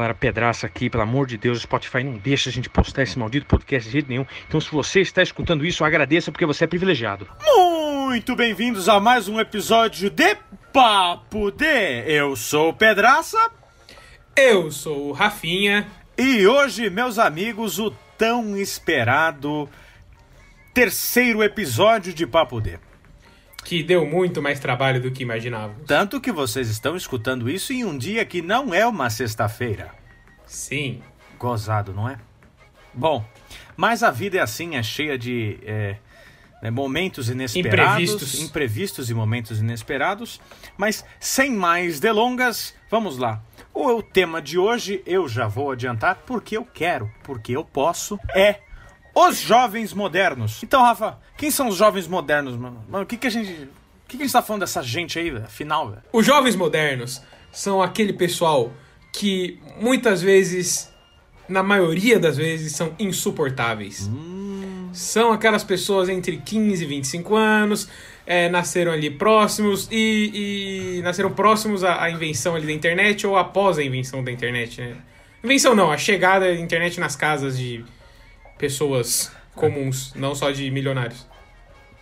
Para pedraça aqui, pelo amor de Deus, o Spotify não deixa a gente postar esse maldito podcast de jeito nenhum. Então, se você está escutando isso, agradeça porque você é privilegiado. Muito bem-vindos a mais um episódio de Papo D. Eu sou o Pedraça Eu sou o Rafinha. e hoje, meus amigos, o tão esperado terceiro episódio de Papo D. Que deu muito mais trabalho do que imaginávamos. Tanto que vocês estão escutando isso em um dia que não é uma sexta-feira. Sim. Gozado, não é? Bom, mas a vida é assim, é cheia de é, né, momentos inesperados, Imprevistos. imprevistos e momentos inesperados. Mas sem mais delongas, vamos lá. O, o tema de hoje eu já vou adiantar porque eu quero, porque eu posso, é os jovens modernos. Então, Rafa, quem são os jovens modernos, mano? Mano, o que, que a gente. O que, que a gente tá falando dessa gente aí, velho? Afinal, velho. Os jovens modernos são aquele pessoal que muitas vezes, na maioria das vezes, são insuportáveis. São aquelas pessoas entre 15 e 25 anos, é, nasceram ali próximos e, e nasceram próximos à, à invenção ali da internet ou após a invenção da internet, né? Invenção não, a chegada da internet nas casas de pessoas comuns, não só de milionários.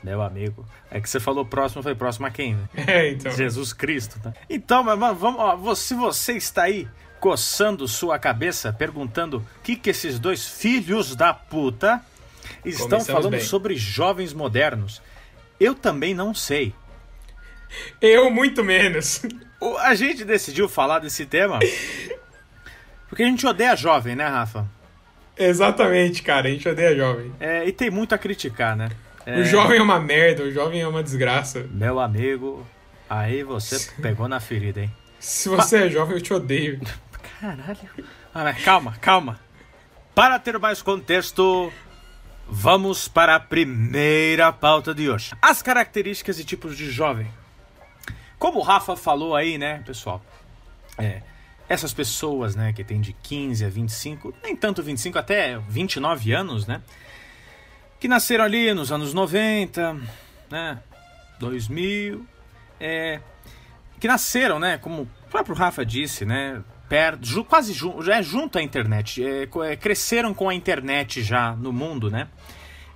Meu amigo. É que você falou próximo, foi próximo a quem, né? É, então. Jesus Cristo, tá? Então, mas mas vamos, ó, se você está aí coçando sua cabeça, perguntando o que, que esses dois filhos da puta estão Começamos falando bem. sobre jovens modernos, eu também não sei. Eu muito menos. A gente decidiu falar desse tema porque a gente odeia jovem, né, Rafa? Exatamente, cara. A gente odeia jovem. É, e tem muito a criticar, né? É, O jovem é uma merda, o jovem é uma desgraça. Meu amigo, aí você pegou na ferida, hein? Se você é jovem, eu te odeio. Caralho. Ah, calma, calma. Para ter mais contexto, vamos para a primeira pauta de hoje. As características e tipos de jovem. Como o Rafa falou aí, né, pessoal? É, essas pessoas, né, que tem de 15 a 25, nem tanto 25, até 29 anos, né? Que nasceram ali nos anos 90, né? 2000, é, que nasceram, né, como o próprio Rafa disse, né, perto, quase ju, já é junto à internet, é, é, cresceram com a internet já no mundo, né?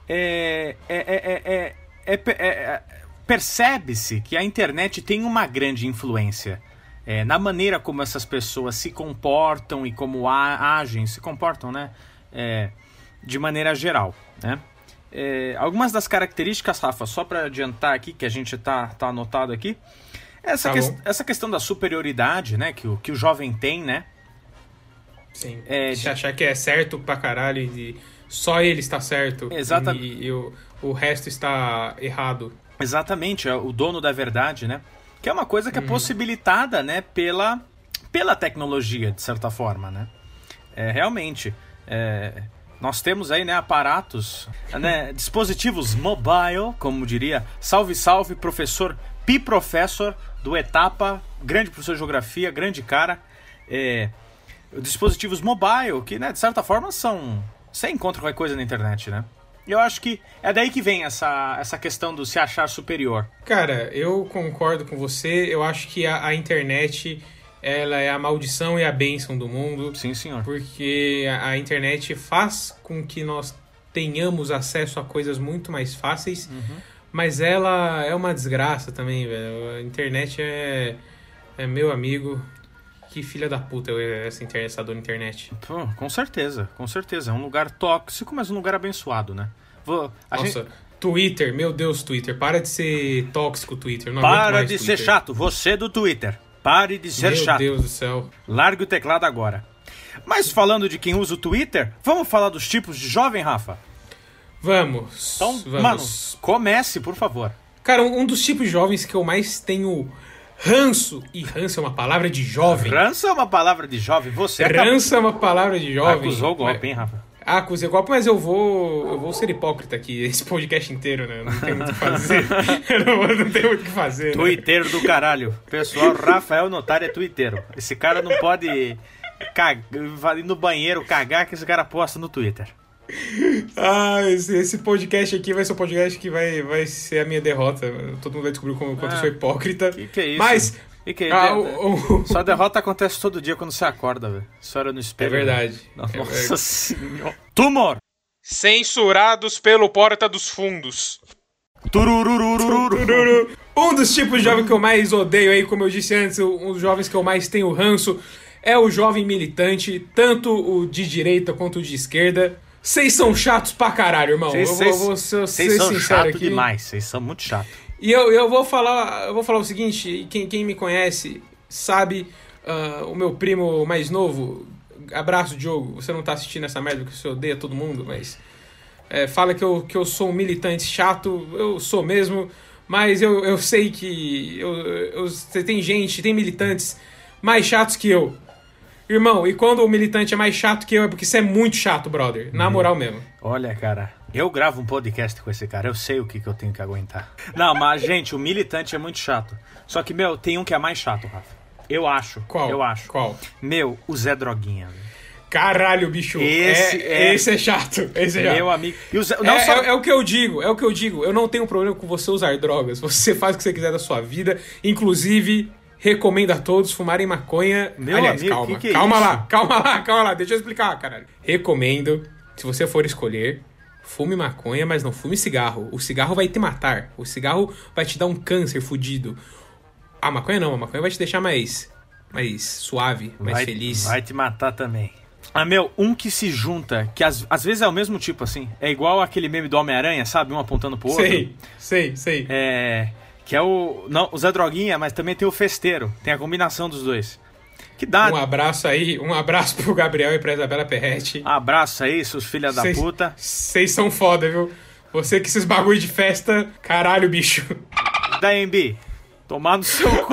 É, é, é, é, é, é, é, é, percebe-se que a internet tem uma grande influência é, na maneira como essas pessoas se comportam e como a- agem, se comportam, né? É, de maneira geral, né? É, algumas das características, Rafa, só para adiantar aqui, que a gente tá, tá anotado aqui, essa, Tá bom. essa questão da superioridade, né, que o, que o jovem tem, né? Sim. É, Se achar que é certo pra caralho e só ele está certo. Exata- E, e o, o resto está errado. Exatamente, é o dono da verdade, né? Que é uma coisa que é possibilitada, né, pela, pela tecnologia, de certa forma, né? É, realmente, é, nós temos aí, né, aparatos, né, dispositivos mobile, como diria, salve, salve, professor Pi Professor, do Etapa, grande professor de geografia, grande cara, é, dispositivos mobile, que, né, de certa forma são... Você encontra qualquer coisa na internet, né? Eu acho que é daí que vem essa, essa questão do se achar superior. Cara, eu concordo com você. Eu acho que a, a internet ela é a maldição e a bênção do mundo. Sim, senhor. Porque a, a internet faz com que nós tenhamos acesso a coisas muito mais fáceis, mas ela é uma desgraça também, velho. A internet é, é meu amigo. Que filha da puta é essa, inter- essa dona internet. Pô, com certeza, com certeza. É um lugar tóxico, mas um lugar abençoado, né? Vou, Nossa, gente- Twitter, meu Deus, Twitter. Para de ser tóxico, Twitter. Não Para de ser Twitter. chato, você do Twitter. Pare de ser Meu chato. Deus do céu. Largue o teclado agora. Mas falando de quem usa o Twitter, vamos falar dos tipos de jovem, Rafa? Vamos. Então, vamos. mano, comece, por favor. Cara, um um dos tipos de jovens que eu mais tenho ranço, e ranço é uma palavra de jovem. Ranço é uma palavra de jovem. Você acabou- Ranço é uma palavra de jovem. acusou o golpe, hein, Rafa? Ah, acusei o golpe, mas eu vou. Eu vou ser hipócrita aqui, esse podcast inteiro, né? Não tem muito o que fazer. eu não, não tenho muito o que fazer. né? Twitteiro do caralho. Pessoal, Rafael Notário é twitteiro. Esse cara não pode cag... ir no banheiro cagar que esse cara posta no Twitter. Ah, esse, esse podcast aqui vai ser um podcast que vai, vai ser a minha derrota. Todo mundo vai descobrir como, quanto Ah, eu sou hipócrita. que que é isso? Mas, E que Ah, de- o- o- Sua derrota acontece todo dia quando você acorda, velho. Isso era no É espelho. verdade. Nossa É verdade. senhora. Tumor! Censurados pelo Porta dos Fundos. Um dos tipos de jovem que eu mais odeio aí, como eu disse antes, um dos jovens que eu mais tenho ranço é o jovem militante, tanto o de direita quanto o de esquerda. Vocês são chatos pra caralho, irmão. Vocês são sincero demais, vocês são muito chato. E eu, eu vou falar, eu vou falar o seguinte, quem, quem me conhece sabe, ah, o meu primo mais novo, abraço Diogo, você não tá assistindo essa merda que você odeia todo mundo, mas é, fala que eu, que eu sou um militante chato, eu sou mesmo, mas eu, eu sei que eu, eu, você tem gente, tem militantes mais chatos que eu. Irmão, e quando o militante é mais chato que eu é porque você é muito chato, brother. Na moral mesmo. Olha, cara, eu gravo um podcast com esse cara, eu sei o que, que eu tenho que aguentar. Não, mas, gente, o militante é muito chato. Só que, meu, tem um que é mais chato, Rafa. Eu acho. Qual? Eu acho. Qual? Meu, o Zé Droguinha. Caralho, bicho. Esse é, é- Esse é chato. Esse é chato. Meu amigo. Zé... Não É, só... é- é o que eu digo, é o que eu digo. Eu não tenho problema com você usar drogas. Você faz o que você quiser da sua vida. Inclusive, recomendo a todos fumarem maconha. Meu Aliás, amigo, calma. que que é calma isso? lá, calma lá, calma lá. Deixa eu explicar, caralho. Recomendo, se você for escolher, fume maconha, mas não fume cigarro. O cigarro vai te matar. O cigarro vai te dar um câncer fudido. A maconha não, a maconha vai te deixar mais, mais suave, mais vai, feliz. Vai te matar também. Ah, meu, um que se junta, que às, às vezes é o mesmo tipo, assim. É igual aquele meme do Homem-Aranha, sabe? Um apontando pro outro. Sei, sei, sei. É. Que é o. Não, o Zé Droguinha, mas também tem o Festeiro. Tem a combinação dos dois. Que dá. Um abraço aí, um abraço pro Gabriel e pra Isabela Perretti. Abraço aí, seus filha da Cês- puta. Vocês são foda, viu? Você que esses bagulho de festa, caralho, bicho. Da MB. Tomar no seu cu.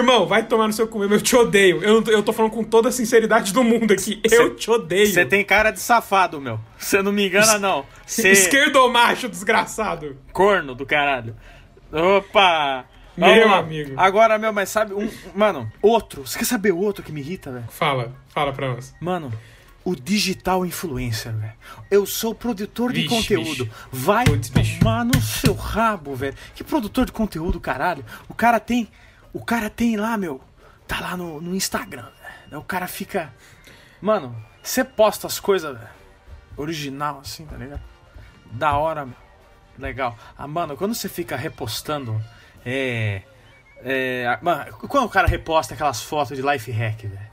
Irmão, vai tomar no seu cu eu te odeio. Eu, eu tô falando com toda a sinceridade do mundo aqui. Eu te odeio. Você tem cara de safado, meu. Você não me engana, não. Você Esquerdomacho, desgraçado. corno do caralho. Opa! Meu Vamos lá. amigo. Agora, meu, mas sabe um. Mano, outro. Você quer saber outro que me irrita, velho? Fala, fala pra nós. Mano, o digital influencer, velho. Eu sou produtor de Vixe, conteúdo. bicho. Vai Putz, bicho. tomar no seu rabo, velho. Que produtor de conteúdo, caralho. O cara tem. O cara tem lá, meu. Tá lá no, no Instagram, velho. O cara fica. Mano, você posta as coisas, velho. Original, assim, tá ligado? Da hora, meu. Legal. Ah, mano, quando você fica repostando. É. É. Mano, quando o cara reposta aquelas fotos de life hack, velho.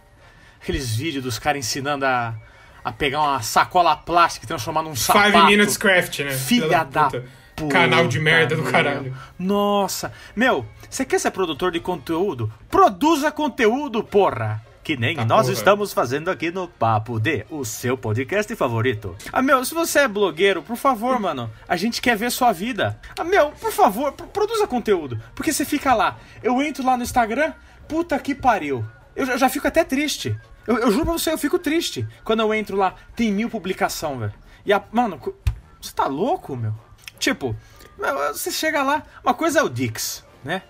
Aqueles vídeos dos caras ensinando a, a pegar uma sacola plástica e transformar num sapato. Five Minutes Craft, né? Filha da puta. Canal de merda do meu. caralho. Nossa. Meu, você quer ser produtor de conteúdo? Produza conteúdo, porra. Que nem Tá, nós porra. estamos fazendo aqui no Papo D, o seu podcast favorito. Ah, meu, se você é blogueiro, por favor, mano, a gente quer ver sua vida. Ah, meu, por favor, pro- produza conteúdo. Porque você fica lá. Eu entro lá no Instagram, puta que pariu. Eu já, fico até triste. Eu, eu juro pra você, eu fico triste. Quando eu entro lá, tem mil publicação, velho. E a. Mano, você tá louco, meu? Tipo, você chega lá, uma coisa é o Dix, né?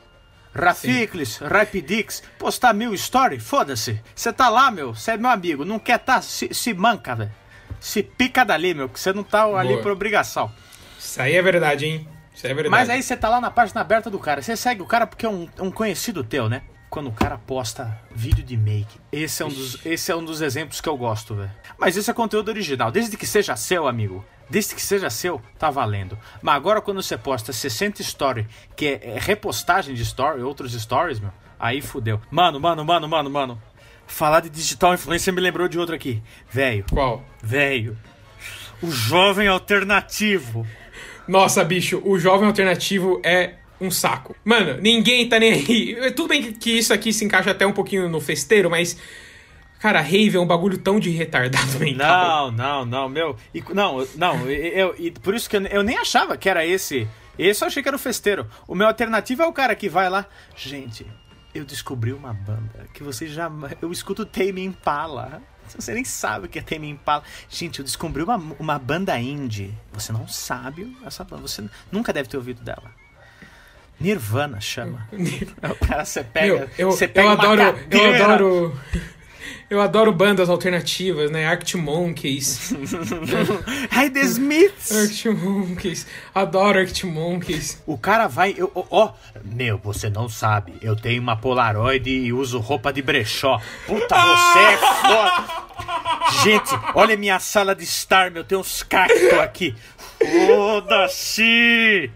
Rafiklis, Rapidix, postar mil story, foda-se. Você tá lá, meu, você é meu amigo, não quer tá, se, se manca, velho. Se pica dali, meu, que você não tá ali Boa. por obrigação. Isso aí é verdade, hein? Isso aí é verdade. Mas aí você tá lá na página aberta do cara. Você segue o cara porque é um, um conhecido teu, né? Quando o cara posta vídeo de make. Esse é um dos, esse é um dos exemplos que eu gosto, velho. Mas isso é conteúdo original. Desde que seja seu, amigo. Desde que seja seu, tá valendo. Mas agora quando você posta 60 story, que é, é repostagem de story, outros stories, meu, aí fudeu. Mano, mano, mano, mano, mano. Falar de digital influencer me lembrou de outro aqui. Velho, Qual? velho. O jovem alternativo. Nossa, bicho, o jovem alternativo é um saco. Mano, ninguém tá nem aí. Tudo bem que, que isso aqui se encaixa até um pouquinho no festeiro, mas. Cara, rave é um bagulho tão de retardado mental. Não, não, não, meu. E, não, eu- não, eu, eu- e por isso que eu, eu nem achava que era esse. Esse eu achei que era o festeiro. O meu alternativo é o cara que vai lá. Gente, eu descobri uma banda que você já. Eu escuto Tame Impala. Você nem sabe o que é Tame Impala. Gente, eu descobri uma, uma banda indie. Você não sabe essa banda. Você nunca deve ter ouvido dela. Nirvana chama. O cara, você pega. Meu, eu, você eu pega uma adoro. Eu adoro. Eu adoro bandas alternativas, né? Arctic Monkeys. Hey, The Smiths! Arctic Monkeys. Adoro Arctic Monkeys. O cara vai. ó, meu, você não sabe. Eu tenho uma Polaroid e uso roupa de brechó. Puta, você é foda. Gente, olha minha sala de estar, meu. Tem uns cactos aqui. Foda-se!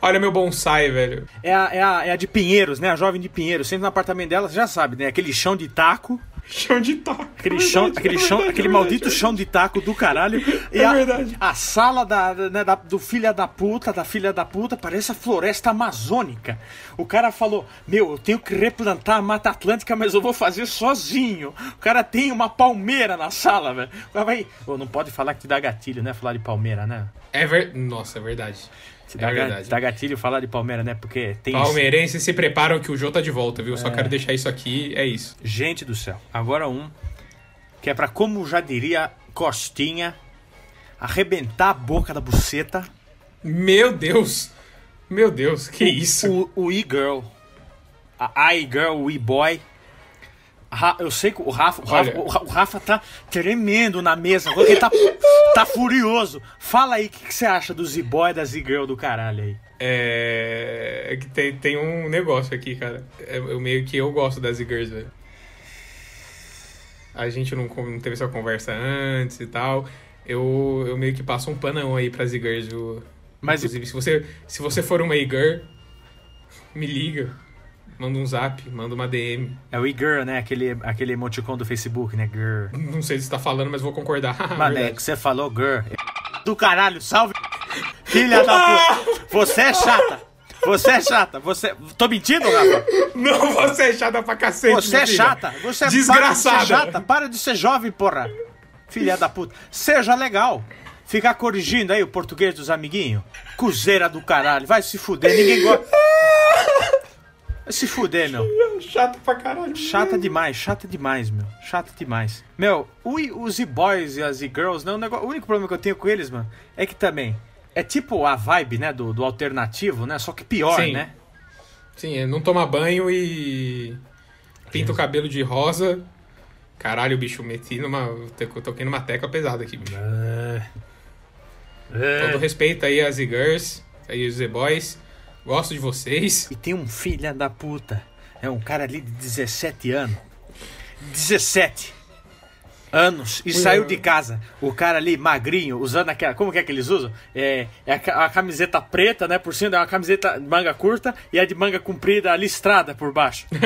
Olha meu bonsai, velho. É a, é, a, é a de Pinheiros, né? A jovem de Pinheiros. Sempre no apartamento dela, você já sabe, né? Aquele chão de taco. Chão de taco. Aquele É chão, verdade, aquele é chão, aquele é maldito verdade. chão de taco do caralho. E É a, verdade. a sala da, né, da- do filha da puta, da filha da puta, parece a floresta amazônica. O cara falou: Meu, eu tenho que replantar a Mata Atlântica, mas eu vou fazer sozinho. O cara tem uma palmeira na sala, velho. O cara vai. Ô, não pode falar que te dá gatilho, né? Falar de palmeira, né? É ver... Nossa, é verdade. É dá, ga- verdade. dá gatilho falar de palmeira, né? Porque tem. Palmeirenses se preparam que o Jô tá de volta, viu? Só É. quero deixar isso aqui, é isso. Gente do céu. Agora um que é pra, como já diria Costinha, arrebentar a boca da buceta. Meu Deus! Meu Deus, que isso? O, o e-girl. A i-girl, o e-boy. Ra- Eu sei que o Rafa, o Rafa, o Ra- o Rafa tá tremendo na mesa, porque ele tá, tá furioso. Fala aí o que, que você acha dos e-boy das e-girl do caralho aí. É. é que tem, tem um negócio aqui, cara. É, eu meio que eu gosto das e-girls, velho. A gente não, não teve essa conversa antes e tal. Eu, eu meio que passo um panão aí pras e-girls, viu? Mas Inclusive, se você, se você for uma e-girl, me liga. Manda um zap, manda uma DM. é o e-girl, né? Aquele, aquele emoticon do Facebook, né? Girl. Não sei se você tá falando, mas vou concordar. Mano, é que você falou, girl. Do caralho, salve. Filha da puta. Você é chata. Você é chata. Você. Tô mentindo, Rafa? Não, você é chata pra cacete, Você é filha. chata. Você Desgraçada. Para de ser chata. Para de ser jovem, porra. Filha da puta. Seja legal. Ficar corrigindo aí o português dos amiguinhos. Cuzeira do caralho. Vai se fuder. Ninguém gosta. Se fuder, meu. Chata pra caralho. Chata demais, chata demais, meu. Chata demais. Meu, o, os e-boys e as e-girls, não, o, negócio, o único problema que eu tenho com eles, mano, é que também. É tipo a vibe, né, do, do alternativo, né? Só que pior, Sim. né? Sim, é não toma banho e pinta o cabelo de rosa. Caralho, bicho, meti numa. Toquei numa tecla pesada aqui, bicho. Todo respeito aí às e-girls, aí os e-boys. Gosto de vocês. E tem um filho da puta. É um cara ali de 17 anos. 17 anos. E Ui, saiu de casa. O cara ali, magrinho, usando aquela. Como que é que eles usam? É, é a, a camiseta preta, né? Por cima é uma camiseta de manga curta e a de manga comprida listrada por baixo.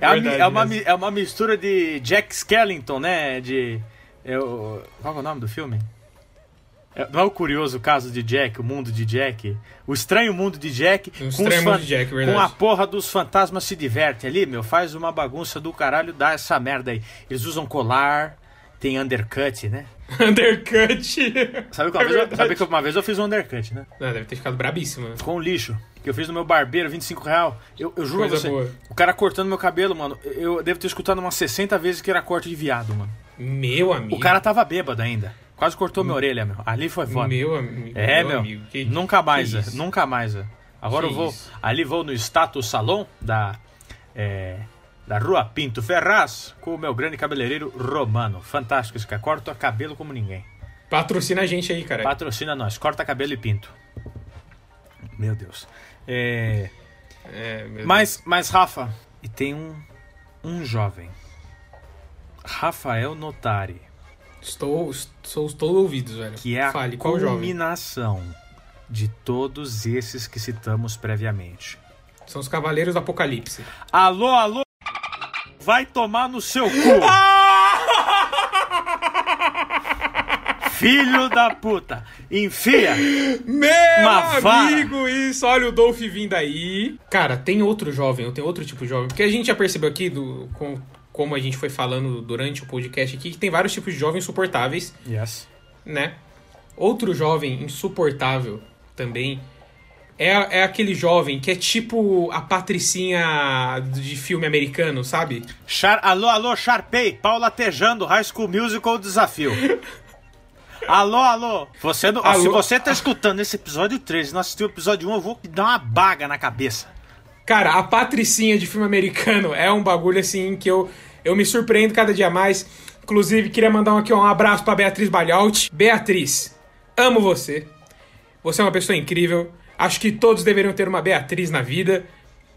É, a mi- Verdade é uma, mesmo. é uma mistura de Jack Skellington, né? De. é o- qual é o nome do filme? É- não é o curioso caso de Jack, o mundo de Jack? O estranho mundo de Jack. O com Mundo de Jack, Com verdade. a porra dos fantasmas se diverte ali, meu. Faz uma bagunça do caralho, dá essa merda aí. Eles usam colar, tem undercut, né? Undercut. Sabe que, uma É vez eu, sabe que uma vez eu fiz um undercut, né? Não, deve ter ficado brabíssimo. né? Com um lixo. Que eu fiz no meu barbeiro, 25 real. Eu, eu juro Coisa você. boa. O cara cortando meu cabelo, mano. Eu devo ter escutado umas 60 vezes que era corte de viado, mano. Meu amigo. O cara tava bêbado ainda. Quase cortou minha orelha, meu. Ali foi foda. Meu amigo. é, meu. amigo. Que- nunca mais, é, nunca mais. é. Agora Que eu vou. isso? Ali vou no status salão da. é, da rua Pinto Ferraz com o meu grande cabeleireiro romano. Fantástico esse cara. Corta cabelo como ninguém. Patrocina a gente aí, cara. Patrocina nós. Corta cabelo e pinto. Meu Deus. É. É, meu Mas, mas Rafa, e tem um, um jovem. Rafael Notari, Estou, estou, estou ouvidos, velho. que é a Fale, qual jovem? culminação de todos esses que citamos previamente. São os Cavaleiros do Apocalipse. Alô, alô, vai tomar no seu cu. Filho da puta, enfia. Meu Uma vara. amigo, isso. Olha o Dolph vindo aí. Cara, tem outro jovem, tenho outro tipo de jovem. Porque a gente já percebeu aqui, do, com, como a gente foi falando durante o podcast aqui, que tem vários tipos de jovens insuportáveis, Yes. né? Outro jovem insuportável também é, é aquele jovem que é tipo a patricinha de filme americano, sabe? Char... Alô, alô, Sharpay, Paula Tejando, High School Musical Desafio. alô, alô. Você não... Alô? Se você tá escutando esse episódio 13 e não assistiu o episódio 1, eu vou dar uma baga na cabeça. Cara, a Patricinha de filme americano é um bagulho assim que eu, eu me surpreendo cada dia mais. Inclusive, queria mandar aqui um abraço pra Beatriz Balhaut. Beatriz, amo você. Você é uma pessoa incrível. Acho que todos deveriam ter uma Beatriz na vida,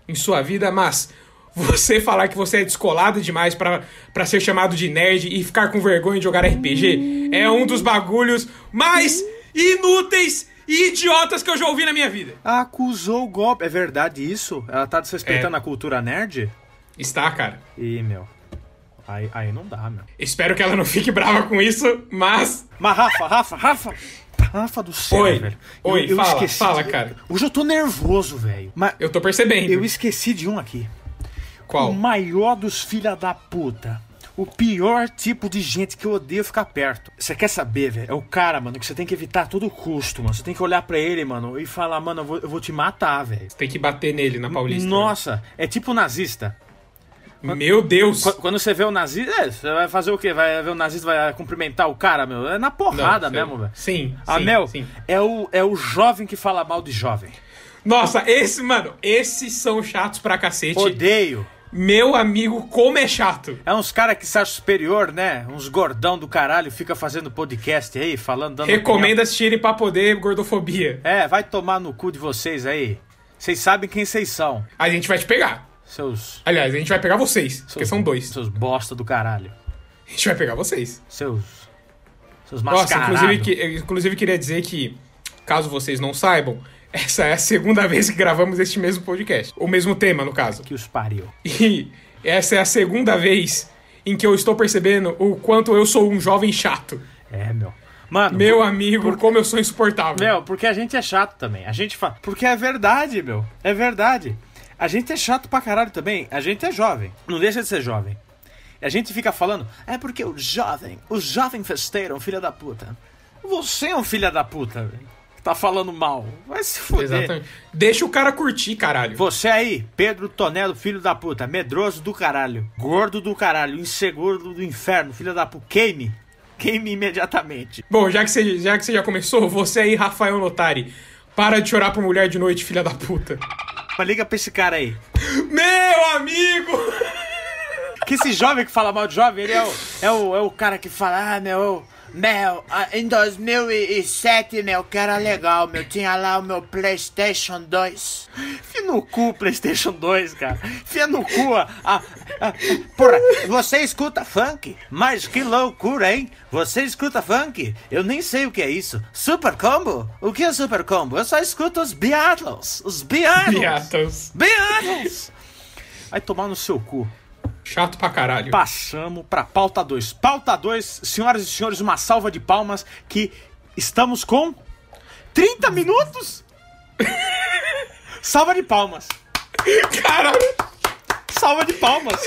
em sua vida, mas você falar que você é descolado demais pra ser chamado de nerd e ficar com vergonha de jogar RPG é um dos bagulhos mais inúteis e idiotas que eu já ouvi na minha vida. Acusou o golpe. É verdade isso? Ela tá desrespeitando É. a cultura nerd? Está, cara. Ih, meu. Aí, aí não dá, meu. Espero que ela não fique brava com isso, mas. Mas Rafa, Rafa, Rafa. Rafa do céu, Oi. velho. Oi, fala, fala, de- cara. Hoje eu tô nervoso, velho. Mas Eu tô percebendo. eu esqueci de um aqui. Qual? O maior dos filha da puta. O pior tipo de gente que eu odeio ficar perto. Você quer saber, velho? É o cara, mano, que você tem que evitar a todo custo, mano. Você tem que olhar pra ele, mano, e falar, mano, eu vou, eu vou te matar, velho. Tem que bater nele na Paulista. Nossa, é tipo nazista. Meu Deus! Qu- Quando você vê o nazista, é, você vai fazer o quê? Vai ver o nazista, vai cumprimentar o cara, meu? É na porrada Não, mesmo, velho. Sim. A sim, Mel sim. é o, é o jovem que fala mal de jovem. Nossa, esse, mano, esses são chatos pra cacete. Odeio. Meu amigo, como é chato. É uns caras que se acham superior, né? Uns gordão do caralho, fica fazendo podcast aí, falando, dando Recomendo assistirem pra poder gordofobia. opinião. É, vai tomar no cu de vocês aí. Vocês sabem quem vocês são. A gente vai te pegar. Seus. Aliás, a gente vai pegar vocês, porque seus- são dois. Seus bosta do caralho. A gente vai pegar vocês. Seus. Seus Nossa, mascarados. inclusive, que, eu, inclusive queria dizer que, caso vocês não saibam, essa é a segunda vez que gravamos este mesmo podcast. O mesmo tema, no caso. Que os pariu. E essa é a segunda vez em que eu estou percebendo o quanto eu sou um jovem chato. É, meu. Mano. Meu amigo, como eu sou insuportável. Meu, porque a gente é chato também. A gente fala. Porque é verdade, meu. É verdade. A gente é chato pra caralho também. A gente é jovem. Não deixa de ser jovem. A gente fica falando. É porque o jovem. O jovem festeiro, é um filho da puta. Você é um filho da puta, velho. Tá falando mal. Vai se fuder. Exatamente. Deixa o cara curtir, caralho. Você aí, Pedro Tonelo, filho da puta, medroso do caralho, gordo do caralho, inseguro do inferno, filho da puta, queime. Queime imediatamente. Bom, já que, você, já que você já começou, você aí, Rafael Notari, para de chorar por mulher de noite, filha da puta. Mas liga pra esse cara aí. Meu amigo! Que esse jovem que fala mal de jovem, ele é o, é o, é o cara que fala, ah, meu, meu, ah, em 2007, meu, que era legal, meu, tinha lá o meu Playstation 2. Fia no cu, Playstation 2, cara. Fia no cu, ah, ah, ah, porra, você escuta funk? Mas que loucura, hein? Você escuta funk? Eu nem sei o que é isso. Super Combo? O que é Super Combo? Eu só escuto os Beatles, os Beatles. Beatles. Beatles! Vai tomar no seu cu. Chato pra caralho. Passamos pra pauta 2. Pauta 2, senhoras e senhores, uma salva de palmas que estamos com 30 minutos. salva de palmas. Caralho! Salva de palmas.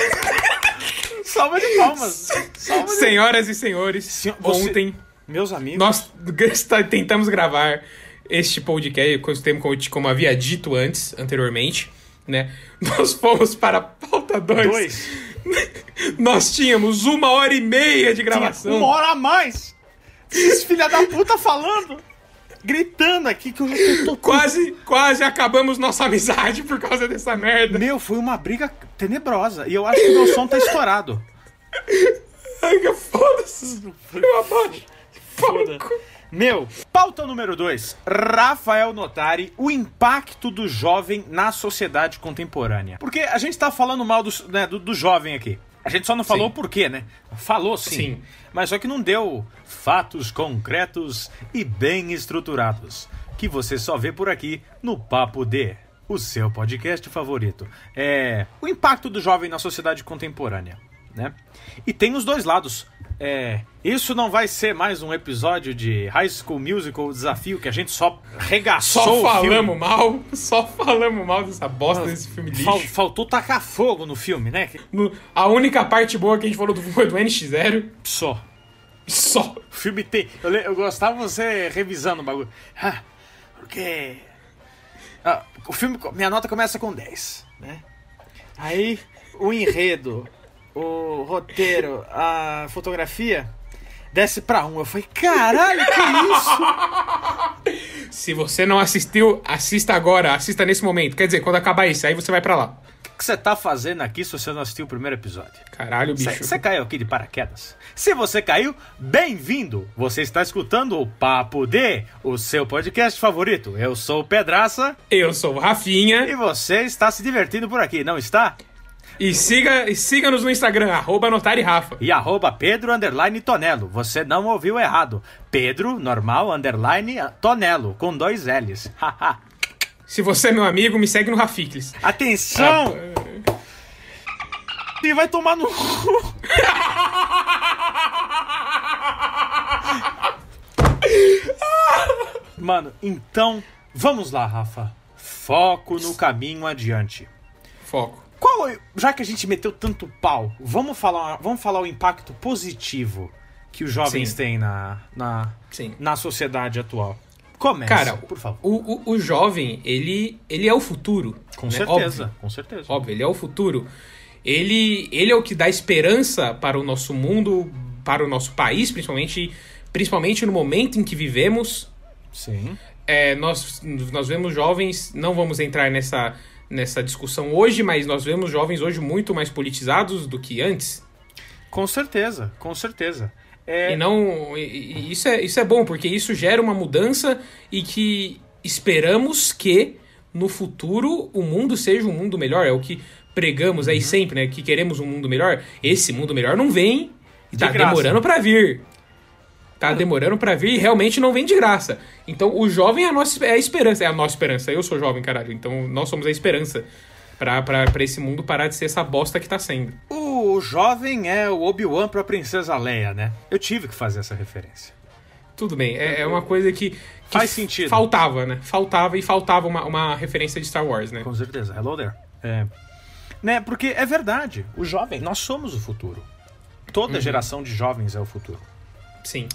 salva de palmas. Salva de... Senhoras e senhores, Senhor- você- ontem Meus amigos. nós tentamos gravar este podcast, como havia dito antes, anteriormente, né? Nós fomos para a pauta 2. Nós tínhamos uma hora e meia de Tinha gravação. uma hora a mais. Esses filha da puta falando. Gritando aqui que eu já tô, tô Quase, quase acabamos nossa amizade por causa dessa merda. Meu, foi uma briga tenebrosa. E eu acho que o meu som tá estourado. Ai, que foda-se. Eu abaixo. Foda. Meu, pauta número 2. Rafael Notari, o impacto do jovem na sociedade contemporânea. Porque a gente tá falando mal do, né, do, do jovem aqui. A gente só não falou Sim. por quê, né? Falou sim, Sim. Mas só que não deu fatos concretos e bem estruturados. Que você só vê por aqui no Papo D, o seu podcast favorito. É. O impacto do jovem na sociedade contemporânea, né? E tem os dois lados. É, isso não vai ser mais um episódio de High School Musical Desafio que a gente só regaçou Só o falamos mal, só falamos mal dessa bosta desse filme lixo. Fal- faltou tacar fogo no filme, né? No- a única parte boa que a gente falou do foi do NX0. Só. Só. O filme tem. Eu, eu gostava você revisando o bagulho. Ah, porque. ah, o filme. Minha nota começa com 10, né? Aí, o enredo, o roteiro, a fotografia. desce pra um. Eu falei, caralho, que isso? Se você não assistiu, assista agora, assista nesse momento. Quer dizer, quando acabar isso, aí você vai pra lá. O que você tá fazendo aqui se você não assistiu o primeiro episódio? Caralho, bicho. Você caiu aqui de paraquedas? Se você caiu, bem-vindo! Você está escutando o Papo D, o seu podcast favorito. Eu sou o Pedraça Eu sou o Rafinha. e você está se divertindo por aqui, não está? E siga, e siga-nos no Instagram, arroba Notari Rafa. E arroba Pedro underline Tonelo. Você não ouviu errado. Pedro, normal, underline Tonelo, com dois L's. Se você é meu amigo, me segue no Rafikles. Atenção! E vai tomar no cu. Mano, então, vamos lá, Rafa. Foco no caminho adiante. Foco. Qual, já que a gente meteu tanto pau, vamos falar, vamos falar o impacto positivo que os jovens Sim. têm na, na, Sim. na sociedade atual. Comece, Cara, por favor. O, o, o jovem, ele, ele é o futuro. Com né? certeza, Óbvio. com certeza. Óbvio, ele é o futuro. Ele, ele é o que dá esperança para o nosso mundo, para o nosso país, principalmente, principalmente no momento em que vivemos. Sim. É, nós, nós vemos jovens, não vamos entrar nessa, nessa discussão hoje, mas nós vemos jovens hoje muito mais politizados do que antes. Com certeza, com certeza. É, E não. e- e isso, é, isso é bom, porque isso gera uma mudança e que esperamos que no futuro o mundo seja um mundo melhor. É o que pregamos Uhum. aí sempre, né? Que queremos um mundo melhor. Esse mundo melhor não vem. De tá graça. demorando pra vir. Tá demorando pra vir e realmente não vem de graça. Então o jovem é a nossa é a esperança. É a nossa esperança. Eu sou jovem, caralho. Então nós somos a esperança. Pra esse mundo parar de ser essa bosta que tá sendo. O jovem é o Obi-Wan pra Princesa Leia, né? Eu tive que fazer essa referência. Tudo bem, é, é uma coisa que, que Faz sentido. Faltava, né? Faltava e faltava uma, uma referência de Star Wars, né? Com certeza. Hello there. É. Né, porque é verdade. O jovem, nós somos o futuro. Toda geração de jovens é o futuro. Sim.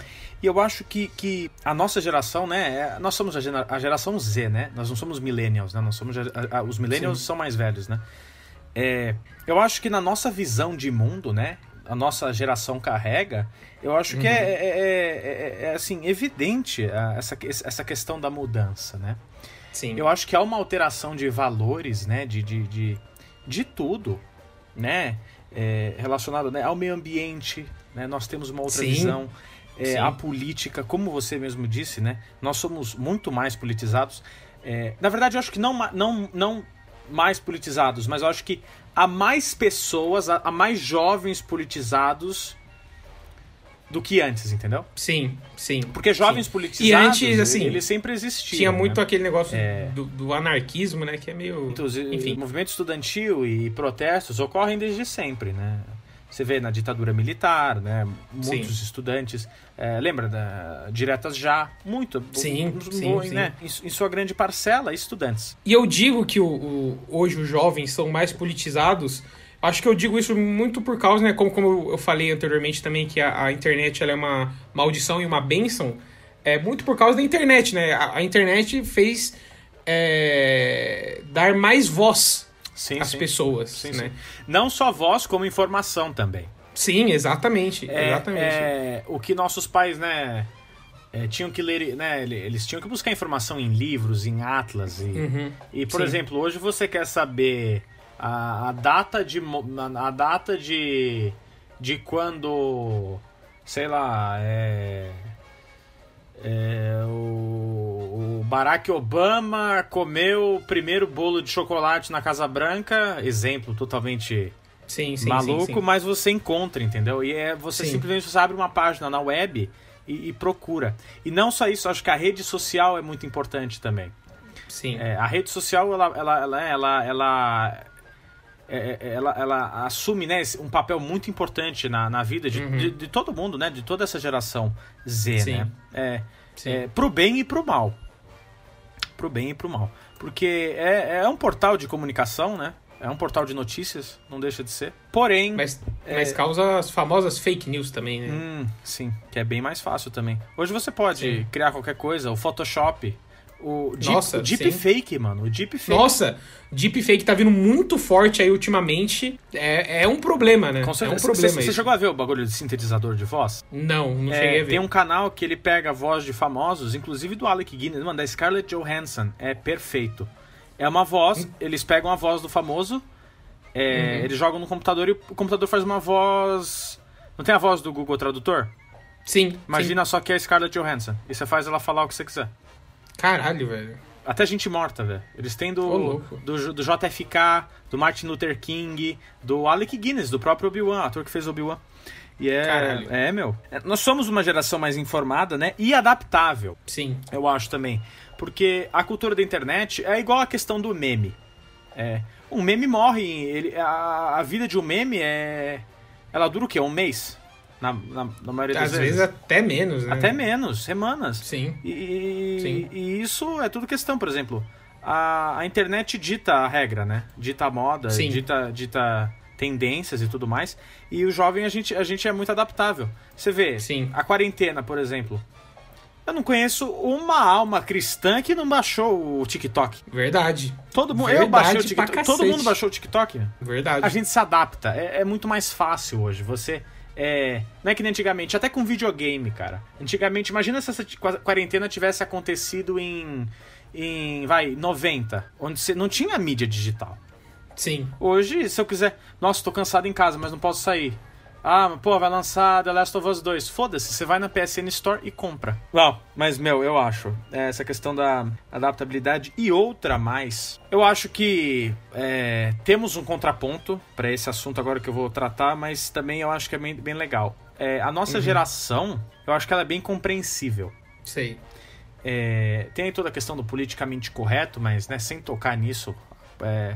E eu acho que, que a nossa geração, né? é- nós somos a, gera- a geração Z, né? Nós não somos millennials, né? Nós somos a- a- os millennials Sim. são mais velhos, né? É, eu acho que na nossa visão de mundo, né? A nossa geração carrega. Eu acho que é, é- é- é- é, assim evidente ah, essa, essa questão da mudança, né? Sim. Eu acho que há uma alteração de valores, né? De, de, de, de tudo, né? É, relacionado né, ao meio ambiente, né? Nós temos uma outra Sim. visão. É, a política, como você mesmo disse, né? Nós somos muito mais politizados. É, na verdade, eu acho que não, não, não mais politizados, mas eu acho que há mais pessoas, há há mais jovens politizados do que antes, entendeu? Sim, sim. Porque jovens Sim. politizados, E antes, assim, eles sempre existiam. Tinha né? muito aquele negócio É. do, do anarquismo, né? Que é meio. Então, Enfim. movimento estudantil e protestos ocorrem desde sempre, né? Você vê na ditadura militar, né? Muitos estudantes. é, lembra da Diretas Já? Muito. Sim, sim, sim. Né? Em, em sua grande parcela, estudantes. E eu digo que o, o- hoje os jovens são mais politizados. Acho que eu digo isso muito por causa, né? Como, como eu falei anteriormente também, que a, a internet ela é uma maldição e uma bênção. É muito por causa da internet, né? A, a internet fez é, dar mais voz Sim, às sim. pessoas, Sim, né? Não só voz, como informação também. Sim, exatamente. É, exatamente. é, o que nossos pais, né? é, tinham que ler, né? Eles tinham que buscar informação em livros, em atlas e, Uhum. E, por Sim. exemplo, hoje você quer saber a, a data de. a data de. De quando. Sei lá, é. É, o, o Barack Obama comeu o primeiro bolo de chocolate na Casa Branca. Exemplo totalmente Sim, sim, maluco, sim, mas você encontra, entendeu? E é você Sim. simplesmente você abre uma página na web e, e procura. E não só isso, acho que a rede social é muito importante também. Sim. É, a rede social, ela, ela, ela, ela, ela, é, é, ela, ela assume né, um papel muito importante na, na vida de, Uhum. de, de todo mundo, né? De toda essa geração Z, Sim. né? É, Sim. é, pro bem e pro mal. Pro bem e pro mal. Porque é, é um portal de comunicação, né? É um portal de notícias, não deixa de ser. Porém, Mas, É. mas causa as famosas fake news também, né? Hum, sim, que é bem mais fácil também. Hoje você pode Sim. criar qualquer coisa, o Photoshop, O deep, Nossa, o deep sim. fake, mano. O deep fake. Nossa, deepfake tá vindo muito forte aí ultimamente. É, é um problema, né? Com é um certeza. problema Você- chegou a ver o bagulho de sintetizador de voz? Não, não É, cheguei a ver. tem um canal que ele pega a voz de famosos, inclusive do Alec Guinness, mano, da Scarlett Johansson. É perfeito. É uma voz, eles pegam a voz do famoso, é, Uhum. eles jogam no computador e o computador faz uma voz. Não tem a voz do Google Tradutor? Sim, Imagina só que é a Scarlett Johansson. E você faz ela falar o que você quiser. Caralho, velho. Até gente morta, velho. Eles têm do, do, do JFK, do Martin Luther King, do Alec Guinness, do próprio Obi-Wan, ator que fez Obi-Wan. E é. Caralho. É, meu. É, Nós somos uma geração mais informada, né? E adaptável, Sim. eu acho também. Porque a cultura da internet é igual a questão do meme. É. Um meme morre. Ele, a, a vida de um meme é. Ela dura o quê? Um mês? Na, na, na maioria das Às vezes até menos, né? Até menos, semanas. Sim. E, Sim. e isso é tudo questão, por exemplo, a, a internet dita a regra, né? Dita a moda, Sim. dita, dita tendências e tudo mais. E o jovem, a gente, a gente é muito adaptável. Você vê, Sim. a quarentena, por exemplo. Eu não conheço uma alma cristã que não baixou o TikTok. Verdade. Todo mundo, eu baixei o TikTok. Todo mundo baixou o TikTok. Verdade. A gente se adapta. É, é muito mais fácil hoje. Você. É, não é que nem antigamente, até com videogame, cara. Antigamente, imagina se essa qua- quarentena tivesse acontecido em. em. vai, 90, onde você não tinha mídia digital. Sim. Hoje, se eu quiser. Nossa, tô cansado em casa, mas não posso sair. Ah, pô, vai lançar The Last of Us 2. Foda-se, você vai na PSN Store e compra. Não, mas, meu, eu acho. é, Essa questão da adaptabilidade e outra mais. Eu acho que é, temos um contraponto para esse assunto agora que eu vou tratar, mas também eu acho que é bem, bem legal. É, a nossa geração, eu acho que ela é bem compreensível. Sei. É, tem aí toda a questão do politicamente correto, mas né, sem tocar nisso é,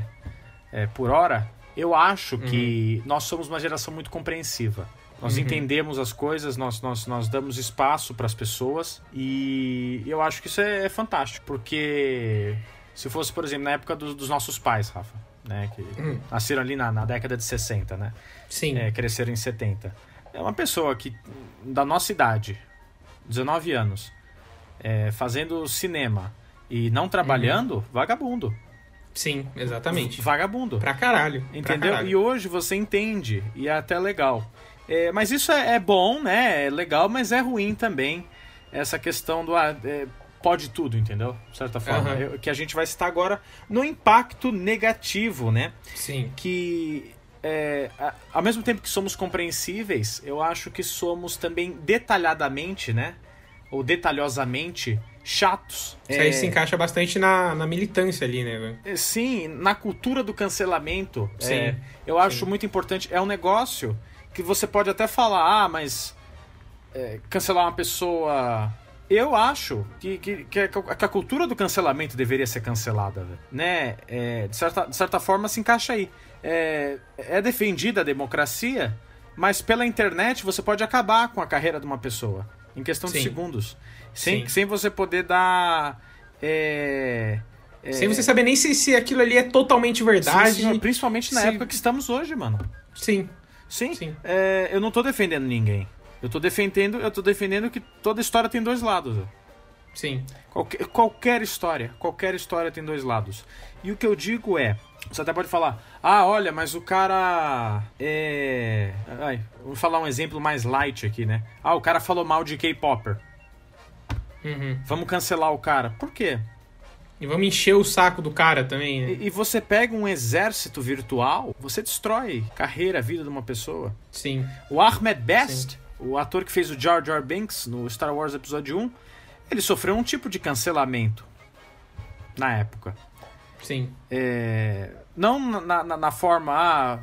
é, por hora, eu acho que nós somos uma geração muito compreensiva. Nós entendemos as coisas, nós, nós, nós damos espaço para as pessoas e eu acho que isso é, é fantástico, porque se fosse, por exemplo, na época dos, dos nossos pais, Rafa, né, que nasceram ali na, na década de 60, né? Sim. é, cresceram em 70. É uma pessoa que, da nossa idade, 19 anos, é, fazendo cinema e não trabalhando, vagabundo. Sim, exatamente. Vagabundo. Pra caralho. pra Entendeu? caralho. E hoje você entende, e é até legal. É, mas isso é, é bom, né? É legal, mas é ruim também. Essa questão do. ah, é, pode tudo, entendeu? De certa forma. Eu- que a gente vai citar agora no impacto negativo, né? Sim. que é, a- ao mesmo tempo que somos compreensíveis, eu acho que somos também detalhadamente, né? Ou detalhosamente chatos. Isso aí É, se encaixa bastante na, na militância ali, né? é, Sim, na cultura do cancelamento. Sim, é, eu acho sim. muito importante. É um negócio que você pode até falar, ah, mas é, cancelar uma pessoa. Eu acho que, que, que a cultura do cancelamento deveria ser cancelada, né? É, de, certa, de certa forma se encaixa aí. É, é defendida a democracia, mas pela internet você pode acabar com a carreira de uma pessoa em questão de Sim. segundos, sem, Sim. sem você poder dar é, é, Sem você saber nem se, se aquilo ali é totalmente verdade. Sim, senhor, principalmente na Se- época que estamos hoje, mano. Sim. Sim. Sim. é, eu não tô defendendo ninguém. Eu tô defendendo, eu tô defendendo que toda história tem dois lados. Sim. Qualquer, qualquer história, qualquer história tem dois lados. E o que eu digo é, você até pode falar, ah, olha, mas o cara é, ai, vou falar um exemplo mais light aqui, né? Ah, o cara falou mal de K-popper. Uhum. Vamos cancelar o cara. Por quê? E vamos encher o saco do cara também, né? E, e você pega um exército virtual, você destrói carreira, vida de uma pessoa. Sim. O Ahmed Best, o ator que fez o Jar Jar Binks no Star Wars Episódio 1, ele sofreu um tipo de cancelamento na época. Sim. É, não na, na- na forma. Ah,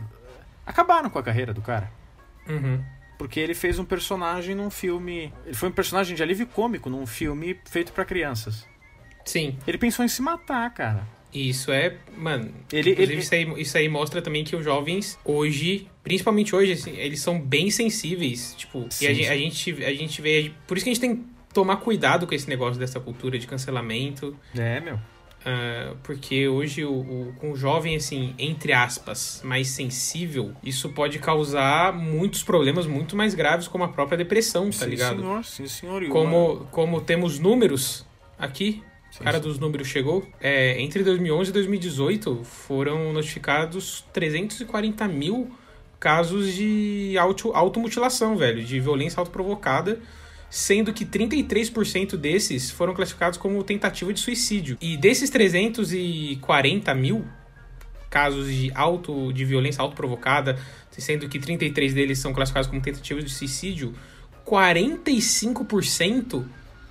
acabaram com a carreira do cara. Uhum. Porque ele fez um personagem num filme. Ele foi um personagem de alívio cômico num filme feito pra crianças. Sim. Ele pensou em se matar, cara. Isso é, mano. Ele- inclusive, ele- Isso, aí, isso aí mostra também que os jovens hoje, principalmente hoje, assim, eles são bem sensíveis. Tipo, Sim, e a, sim. a gente, a gente vê. Por isso que a gente tem que tomar cuidado com esse negócio dessa cultura de cancelamento. É, meu. Ah, porque hoje, o, o- com o jovem, assim, entre aspas, mais sensível, isso pode causar muitos problemas muito mais graves, como a própria depressão, tá sim, ligado? senhor, sim, senhor. E uma- Como, como temos números aqui, o cara dos números chegou. É, entre 2011 e 2018 foram notificados 340 mil casos de auto, automutilação, velho, de violência autoprovocada, sendo que 33% desses foram classificados como tentativa de suicídio. E desses 340 mil casos de auto de violência autoprovocada, sendo que 33 deles são classificados como tentativa de suicídio, 45%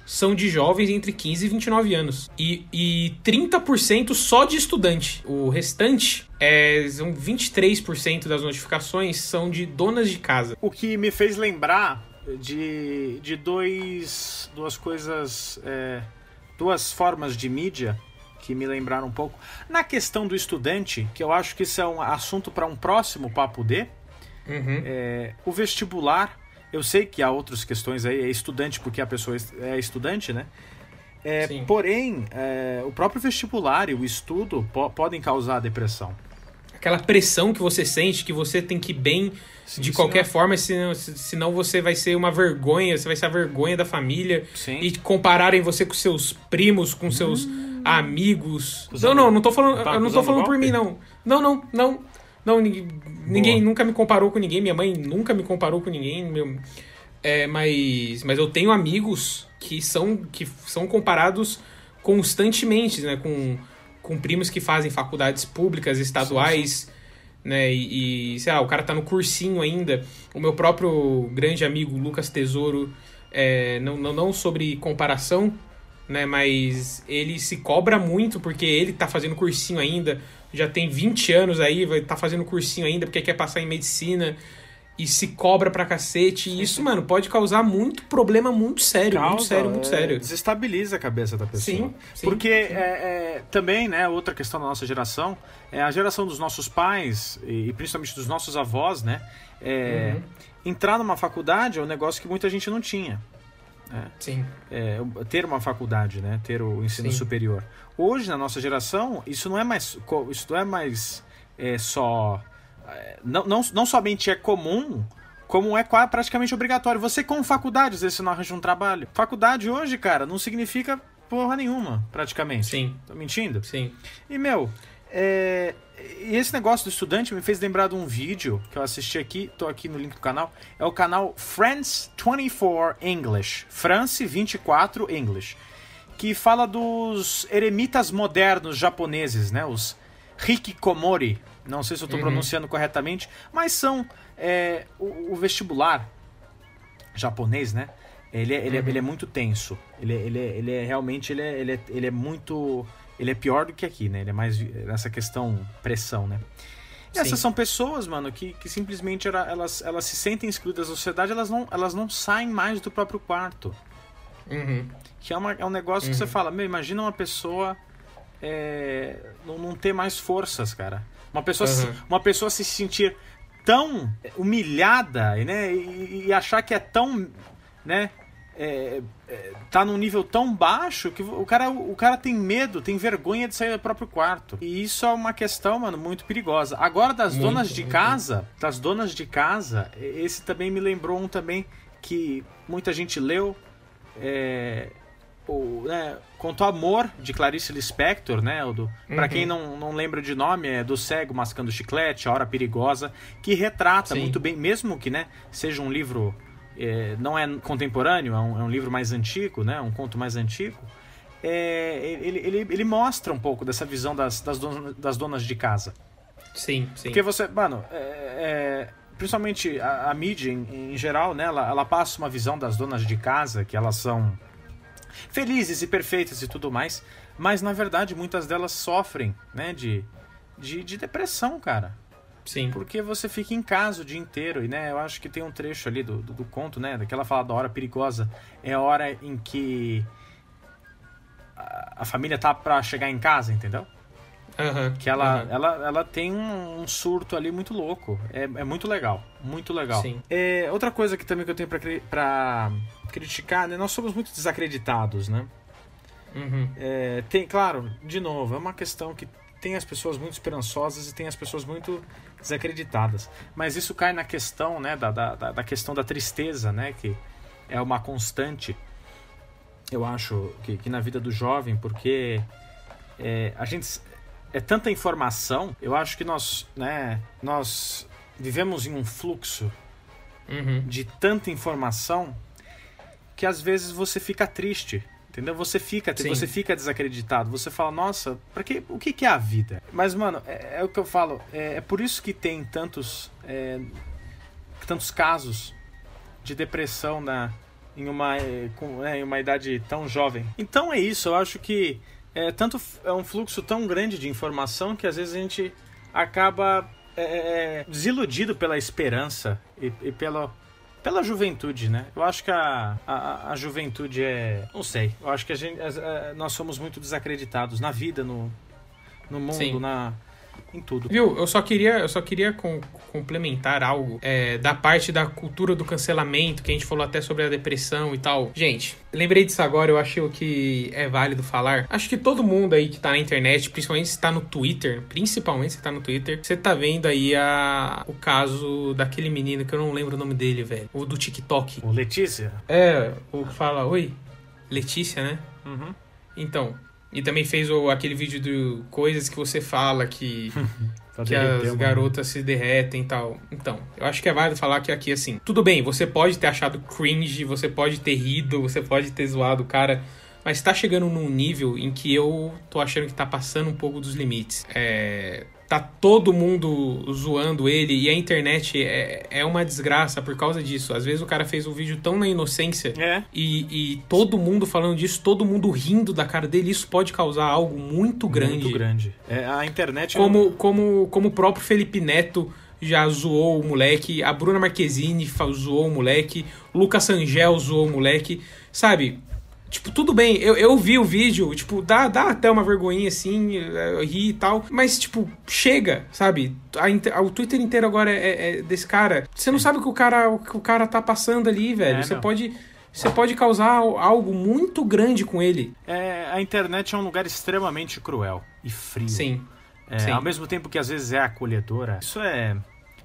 são de jovens entre 15 e 29 anos. E, e 30% só de estudante. O restante, é, são 23% das notificações são de donas de casa. O que me fez lembrar de, de dois, duas coisas, é, duas formas de mídia que me lembraram um pouco. Na questão do estudante, que eu acho que isso é um assunto para um próximo Papo D, Uhum. é, o vestibular, eu sei que há outras questões aí, é estudante porque a pessoa é estudante, né? É, porém, é, o próprio vestibular e o estudo po podem causar depressão. Aquela pressão que você sente, que você tem que ir bem Sim, de qualquer forma, senão, senão você vai ser uma vergonha, você vai ser a vergonha da família. Sim. E compararem você com seus primos, com seus amigos. Os Não, não, não tô falando, Tá eu não tô falando por mim, não. Não, não, não. Não, ninguém, ninguém nunca me comparou com ninguém, minha mãe nunca me comparou com ninguém. Meu, é, mas, mas eu tenho amigos que são, que são comparados constantemente, né? Com, com primos que fazem faculdades públicas, estaduais, né? E, e, sei lá, o cara tá no cursinho ainda. O meu próprio grande amigo Lucas Tesouro, é, não, não, não sobre comparação, né? Mas ele se cobra muito porque ele tá fazendo cursinho ainda, já tem 20 anos aí, vai tá fazendo cursinho ainda porque quer passar em medicina e se cobra pra cacete. E isso, mano, pode causar muito problema muito sério, muito Causa, sério, muito é, sério. Desestabiliza a cabeça da pessoa. Sim, sim. Porque é, é, também, né, outra questão da nossa geração, é a geração dos nossos pais e principalmente dos nossos avós, né? é, Uhum. Entrar numa faculdade é um negócio que muita gente não tinha. Sim. É, ter uma faculdade, né? Ter o ensino Sim. superior. Hoje, na nossa geração, isso não é mais, isso não é mais só. É, não, não, não somente é comum, como é praticamente obrigatório. Você com faculdade, às vezes você não arranja um trabalho. Faculdade hoje, cara, não significa porra nenhuma, praticamente. Sim. Tô mentindo? Sim. E, meu, é, esse negócio do estudante me fez lembrar de um vídeo que eu assisti aqui, tô aqui no link do canal. É o canal France 24 English. France 24 English. Que fala dos eremitas modernos japoneses, né? Os hikikomori. Não sei se eu tô Uhum. pronunciando corretamente, mas são é, o, o vestibular japonês, né? Ele é, ele, é, Uhum. ele é muito tenso. Ele, é- ele, ele é realmente ele é, ele, é, ele é muito. Ele é pior do que aqui, né? Ele é mais nessa questão pressão, né? E Sim. essas são pessoas, mano, que, que simplesmente elas, elas se sentem excluídas da sociedade, elas não, elas não saem mais do próprio quarto. Uhum. Que é, uma, é um negócio que você fala, meu, imagina uma pessoa é, não, não ter mais forças, cara. Uma pessoa, se, Uhum. uma pessoa se sentir tão humilhada né, e, e achar que é tão. Né, é, é, tá num nível tão baixo que o cara, o cara tem medo, tem vergonha de sair do próprio quarto. E isso é uma questão, mano, muito perigosa. Agora, das Muito, donas de muito. casa, das donas de casa, esse também me lembrou um também que muita gente leu. É, o, né, Quanto Amor, de Clarice Lispector, né? Uhum. quem não, não lembra de nome, é do cego mascando chiclete, A Hora Perigosa, que retrata Sim. muito bem, mesmo que né, seja um livro, é, não é contemporâneo, é um, é um livro mais antigo, né? Um conto mais antigo. é, ele, ele, ele mostra um pouco dessa visão das, das, donas, das donas de casa. Sim, sim. Porque você, mano, é, é, principalmente a, a mídia em, em geral, né, ela, ela passa uma visão das donas de casa, que elas são felizes e perfeitas e tudo mais, mas na verdade muitas delas sofrem, né, de, de, de depressão, cara. Sim. Porque você fica em casa o dia inteiro, e né, eu acho que tem um trecho ali do, do, do conto, né, daquela fala da hora perigosa, é a hora em que a, a família tá pra chegar em casa, entendeu? Aham, Que ela, aham. ela, ela tem um, um surto ali muito louco. É, é muito legal. Muito legal. Sim. É, outra coisa que também que eu tenho pra, pra criticar, né? Nós somos muito desacreditados, né? Uhum. É, tem, claro, de novo, é uma questão que tem as pessoas muito esperançosas e tem as pessoas muito desacreditadas. Mas isso cai na questão, né? Da, da, da- questão da tristeza, né? Que é uma constante. eu acho, que, que na vida do jovem, porque é, a gente é tanta informação, eu acho que nós, né, nós vivemos em um fluxo Uhum. de tanta informação que às vezes você fica triste. Entendeu? Você fica, Sim. você fica desacreditado. Você fala, nossa, para que, o que, que é a vida? Mas, mano, é, é o que eu falo. É, é por isso que tem tantos, é, tantos casos de depressão na, em, uma, é, com, é, em uma idade tão jovem. Então é isso. Eu acho que é, tanto, é um fluxo tão grande de informação que às vezes a gente acaba é, é, desiludido pela esperança e, e pela, pela juventude, né? Eu acho que a, a, a juventude é. Não sei. Eu acho que a gente, as- é, nós somos muito desacreditados na vida, no, no mundo, Sim. na, em tudo. Viu? Eu só queria, eu só queria com- complementar algo é, da parte da cultura do cancelamento, que a gente falou até sobre a depressão e tal. Gente, lembrei disso agora, eu acho que é válido falar. Acho que todo mundo aí que tá na internet, principalmente se tá no Twitter, principalmente se tá no Twitter, você tá vendo aí a, o caso daquele menino que eu não lembro o nome dele, velho. O do TikTok. O Letícia? É, o que fala, oi? Letícia, né? Uhum. Então. E também fez o, aquele vídeo do coisas que você fala que que as garotas se derretem e tal. Então, eu acho que é válido falar que aqui, assim, tudo bem, você pode ter achado cringe, você pode ter rido, você pode ter zoado o cara, mas tá chegando num nível em que eu tô achando que tá passando um pouco dos limites. É. Tá todo mundo zoando ele e a internet é, é uma desgraça por causa disso. Às vezes o cara fez um vídeo tão na inocência É. e, e todo mundo falando disso, todo mundo rindo da cara dele, isso pode causar algo muito grande. Muito grande. É, a internet é Como, como, como o próprio Felipe Neto já zoou o moleque, a Bruna Marquezine zoou o moleque, o Lucas Angel zoou o moleque, sabe? Tipo, tudo bem, eu, eu vi o vídeo, tipo, dá, dá até uma vergonhinha assim, eu ri e tal, mas, tipo, chega, sabe? A, inte- o Twitter inteiro agora é, é- é desse cara. Você não sabe o que o cara, o que o cara tá passando ali, velho. É, você não. pode. Você pode causar algo muito grande com ele. É, a internet é um lugar extremamente cruel e frio. Sim. É, sim. Ao mesmo tempo que às vezes é acolhedora. Isso é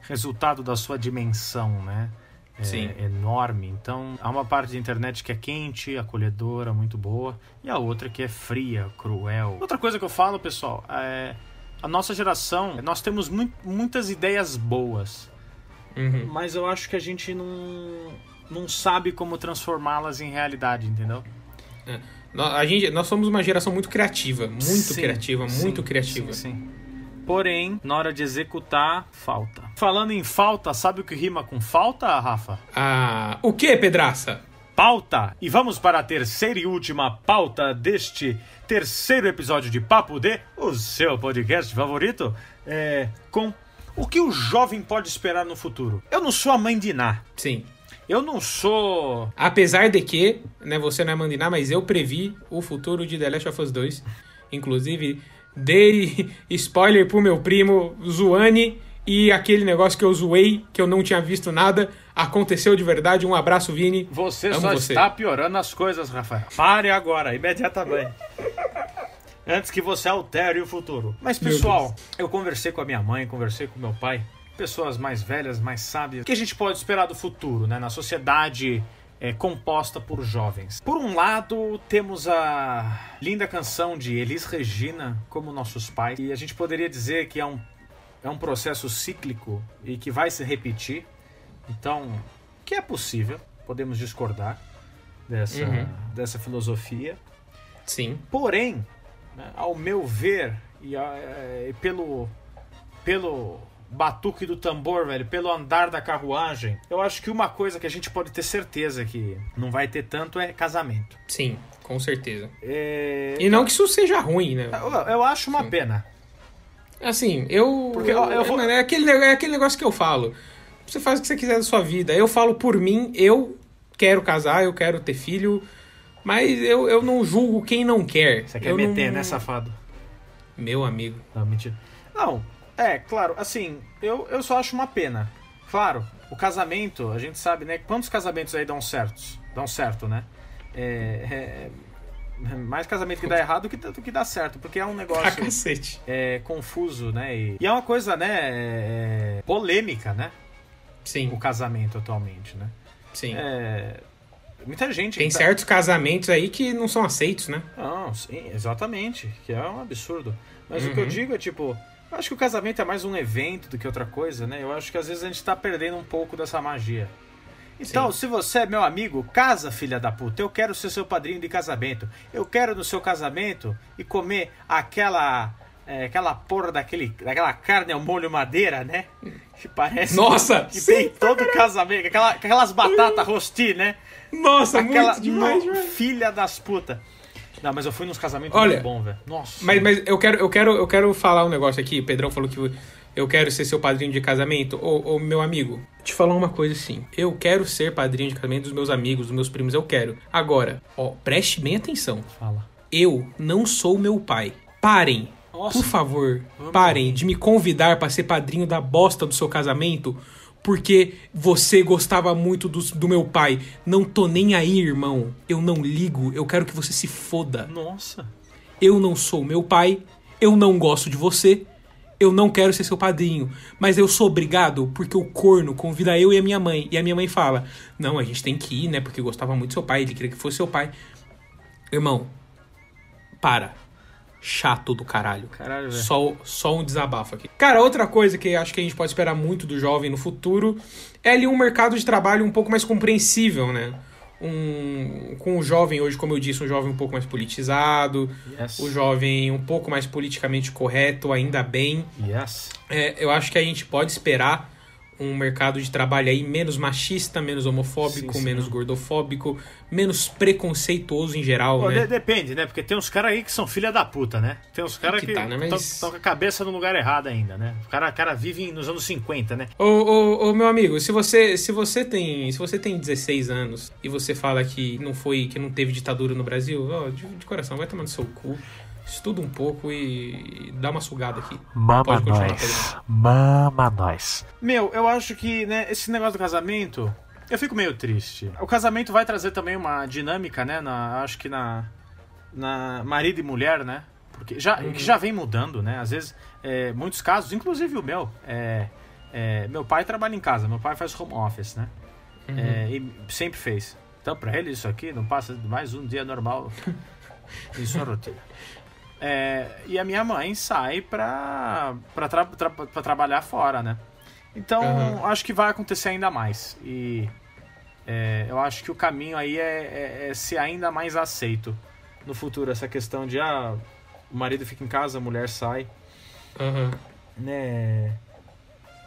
resultado da sua dimensão, né? É, Sim. enorme. Então, há uma parte da internet que é quente, acolhedora, muito boa, e a outra que é fria, cruel. Outra coisa que eu falo, pessoal, é a nossa geração, nós temos mui- muitas ideias boas, Uhum. mas eu acho que a gente não, não sabe como transformá-las em realidade, entendeu? Nó- A gente, nós somos uma geração muito criativa, muito Sim, criativa, sim, muito criativa. Sim, sim. Porém, na hora de executar, falta. Falando em falta, sabe o que rima com falta, Rafa? Ah, o que, Pedraça? Pauta! E vamos para a terceira e última pauta deste terceiro episódio de Papo D, o seu podcast favorito, é, com o que o jovem pode esperar no futuro. Eu não sou a mãe de Ná. Sim. Eu não sou. Apesar de que, né, você não é mandinar, mas eu previ o futuro de The Last of Us 2. Inclusive, dei spoiler pro meu primo Zuane e aquele negócio que eu zoei, que eu não tinha visto nada, aconteceu de verdade. Um abraço, Vini. Você Amo só você. está piorando as coisas, Rafael. Pare agora, imediatamente. Antes que você altere o futuro. Mas, pessoal, eu conversei com a minha mãe, conversei com meu pai, pessoas mais velhas, mais sábias. O que a gente pode esperar do futuro, né? Na sociedade é, composta por jovens. Por um lado, temos a linda canção de Elis Regina, como nossos pais. E a gente poderia dizer que é um, é um processo cíclico e que vai se repetir. Então, que é possível, podemos discordar dessa, Uhum. dessa filosofia. Sim. Porém, né, ao meu ver, e, e pelo, pelo batuque do tambor, velho, pelo andar da carruagem, eu acho que uma coisa que a gente pode ter certeza que não vai ter tanto é casamento. Sim, com certeza. É, E não que isso seja ruim, né? eu, eu acho uma pena. Assim, eu. Porque, eu, eu vou- mano, é, aquele, é aquele negócio que eu falo. Você faz o que você quiser da sua vida. Eu falo por mim, eu quero casar, eu quero ter filho. Mas eu, eu não julgo quem não quer. Você quer eu meter, não... né, safado? Meu amigo. Não, mentira. Não, é, claro, assim, eu, eu só acho uma pena. Claro, o casamento, a gente sabe, né? Quantos casamentos aí dão certos? Dão certo, né? É, é- mais casamento que dá errado do que, do que dá certo, porque é um negócio cacete. é, confuso, né? E, e é uma coisa, né? é, polêmica, né? Sim, O casamento atualmente, né? sim. É, Muita gente. Tem tá- certos casamentos aí que não são aceitos, né? Não, sim, exatamente. Que é um absurdo. Mas o que eu Uhum. digo é tipo. Eu acho que o casamento é mais um evento do que outra coisa, né? Eu acho que às vezes a gente tá perdendo um pouco dessa magia. Então, se você é meu amigo, casa, filha da puta. Eu quero ser seu padrinho de casamento. Eu quero no seu casamento e comer aquela. é, aquela porra daquele, daquela carne ao molho madeira, né? Que parece Nossa, que sim, tem todo casamento. Aquela, aquelas batatas rosti, né? Nossa, Aquela muito demais, no- velho. filha das putas. Não, mas eu fui nos casamentos Olha, muito bom, velho. Nossa. Mas, mas eu, quero, eu, quero, eu quero falar um negócio aqui. Pedrão falou que eu quero ser seu padrinho de casamento. Ô, ô, meu amigo, te falar uma coisa assim. Eu quero ser padrinho de casamento dos meus amigos, dos meus primos, eu quero. Agora, ó, preste bem atenção. Fala. Eu não sou meu pai. Parem. Nossa. Por favor, Vamos parem de me convidar pra ser padrinho da bosta do seu casamento. Porque você gostava muito do, do meu pai. Não tô nem aí, irmão. Eu não ligo. Eu quero que você se foda. Nossa. Eu não sou meu pai, eu não gosto de você, eu não quero ser seu padrinho, mas eu sou obrigado porque o corno convida eu e a minha mãe, e a minha mãe fala: Não, a gente tem que ir, né? Porque gostava muito do seu pai, ele queria que fosse seu pai. Irmão, para. Chato do caralho. Caralho, velho. Só, só um desabafo aqui. Cara, outra coisa que acho que a gente pode esperar muito do jovem no futuro é ali um mercado de trabalho um pouco mais compreensível, né? Um, com o jovem hoje, como eu disse, um jovem um pouco mais politizado, Yes. o jovem um pouco mais politicamente correto, ainda bem. Yes. É, eu acho que a gente pode esperar um mercado de trabalho aí menos machista, menos homofóbico, Sim, sim. menos gordofóbico, menos preconceituoso em geral, Pô, né? de- depende, né? Porque tem uns caras aí que são filha da puta, né? Tem uns caras que que tá, né? Mas- estão com a cabeça no lugar errado ainda, né? O cara, cara vive nos anos 50, né? Ô, ô, ô, meu amigo, se você, se você tem, se você tem 16 anos e você fala que não foi, que não teve ditadura no Brasil, ó, de, de coração, vai tomar no seu cu. Estuda um pouco e dá uma sugada aqui. Mama Pode continuar, nós. Mama nós. Meu, eu acho que, né, esse negócio do casamento, eu fico meio triste. O casamento vai trazer também uma dinâmica, né? Na, acho que na, na marido e mulher, né? Porque já, que já vem mudando, né? Às vezes, é, muitos casos, inclusive o meu, é, é, meu pai trabalha em casa, meu pai faz home office, né? É, e sempre fez. Então, pra ele, isso aqui não passa de mais um dia normal em sua rotina. É, e a minha mãe sai pra, pra, tra- tra- pra trabalhar fora, né? Então, Uhum. acho que vai acontecer ainda mais. E é, eu acho que o caminho aí é, é- é ser ainda mais aceito no futuro. Essa questão de, ah, o marido fica em casa, a mulher sai. Aham. Né?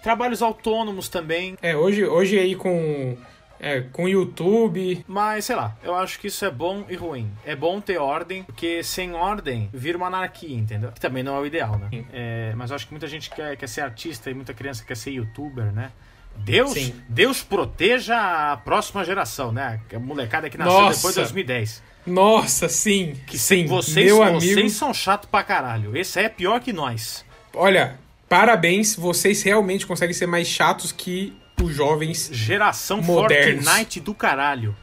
Trabalhos autônomos também. É, hoje, hoje aí com, é, com YouTube, Mas, sei lá, eu acho que isso é bom e ruim. É bom ter ordem, porque sem ordem vira uma anarquia, entendeu? Que também não é o ideal, né? É, mas eu acho que muita gente quer, quer ser artista e muita criança quer ser youtuber, né? Deus, Sim. Deus proteja a próxima geração, né? A molecada que nasceu Nossa. depois de 2010. Nossa, sim. Que sim, vocês, meu vocês amigo. são chato pra caralho. Esse aí é pior que nós. Olha, parabéns, vocês realmente conseguem ser mais chatos que os jovens. Geração Modernos. Fortnite do caralho.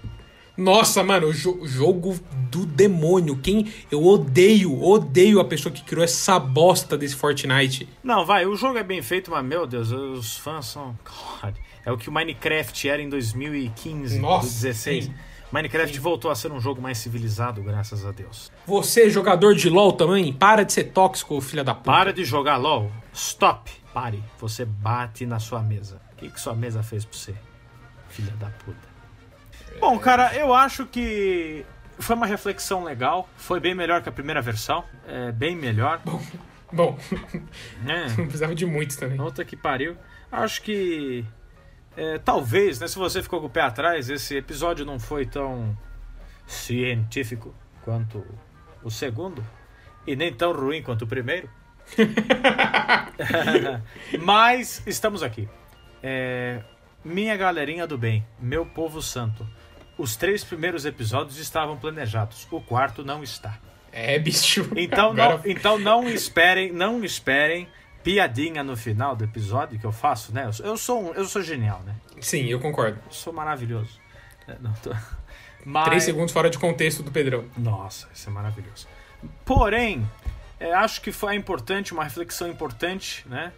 Nossa, mano, o jo- jogo do demônio. Quem eu odeio, odeio a pessoa que criou essa bosta desse Fortnite. Não, vai, o jogo é bem feito, mas meu Deus, os fãs são. God, é o que o Minecraft era em 2015, Nossa, 2016. sim. Minecraft voltou a ser um jogo mais civilizado, graças a Deus. Você, jogador de LoL também, para de ser tóxico, filha da puta. Para de jogar LOL. Stop. Pare. Você bate na sua mesa. O que, que sua mesa fez pra você? Filha da puta. Bom, cara, eu acho que foi uma reflexão legal. Foi bem melhor que a primeira versão. É bem melhor. Bom, É. não precisava de muitos também. Puta que pariu. Acho que. é, talvez, né? Se você ficou com o pé atrás, esse episódio não foi tão científico quanto o segundo. E nem tão ruim quanto o primeiro. Mas estamos aqui. É, minha galerinha do bem, meu povo santo. Os três primeiros episódios estavam planejados. O quarto não está. É, bicho. Então Agora- não, então não esperem, não esperem piadinha no final do episódio que eu faço, né? Eu sou, eu sou, genial, né? Sim, eu concordo. Eu sou maravilhoso. É, não tô- Mas... Três segundos fora de contexto do Pedrão. Nossa, isso é maravilhoso. Porém, é, acho que foi importante, uma reflexão importante, né?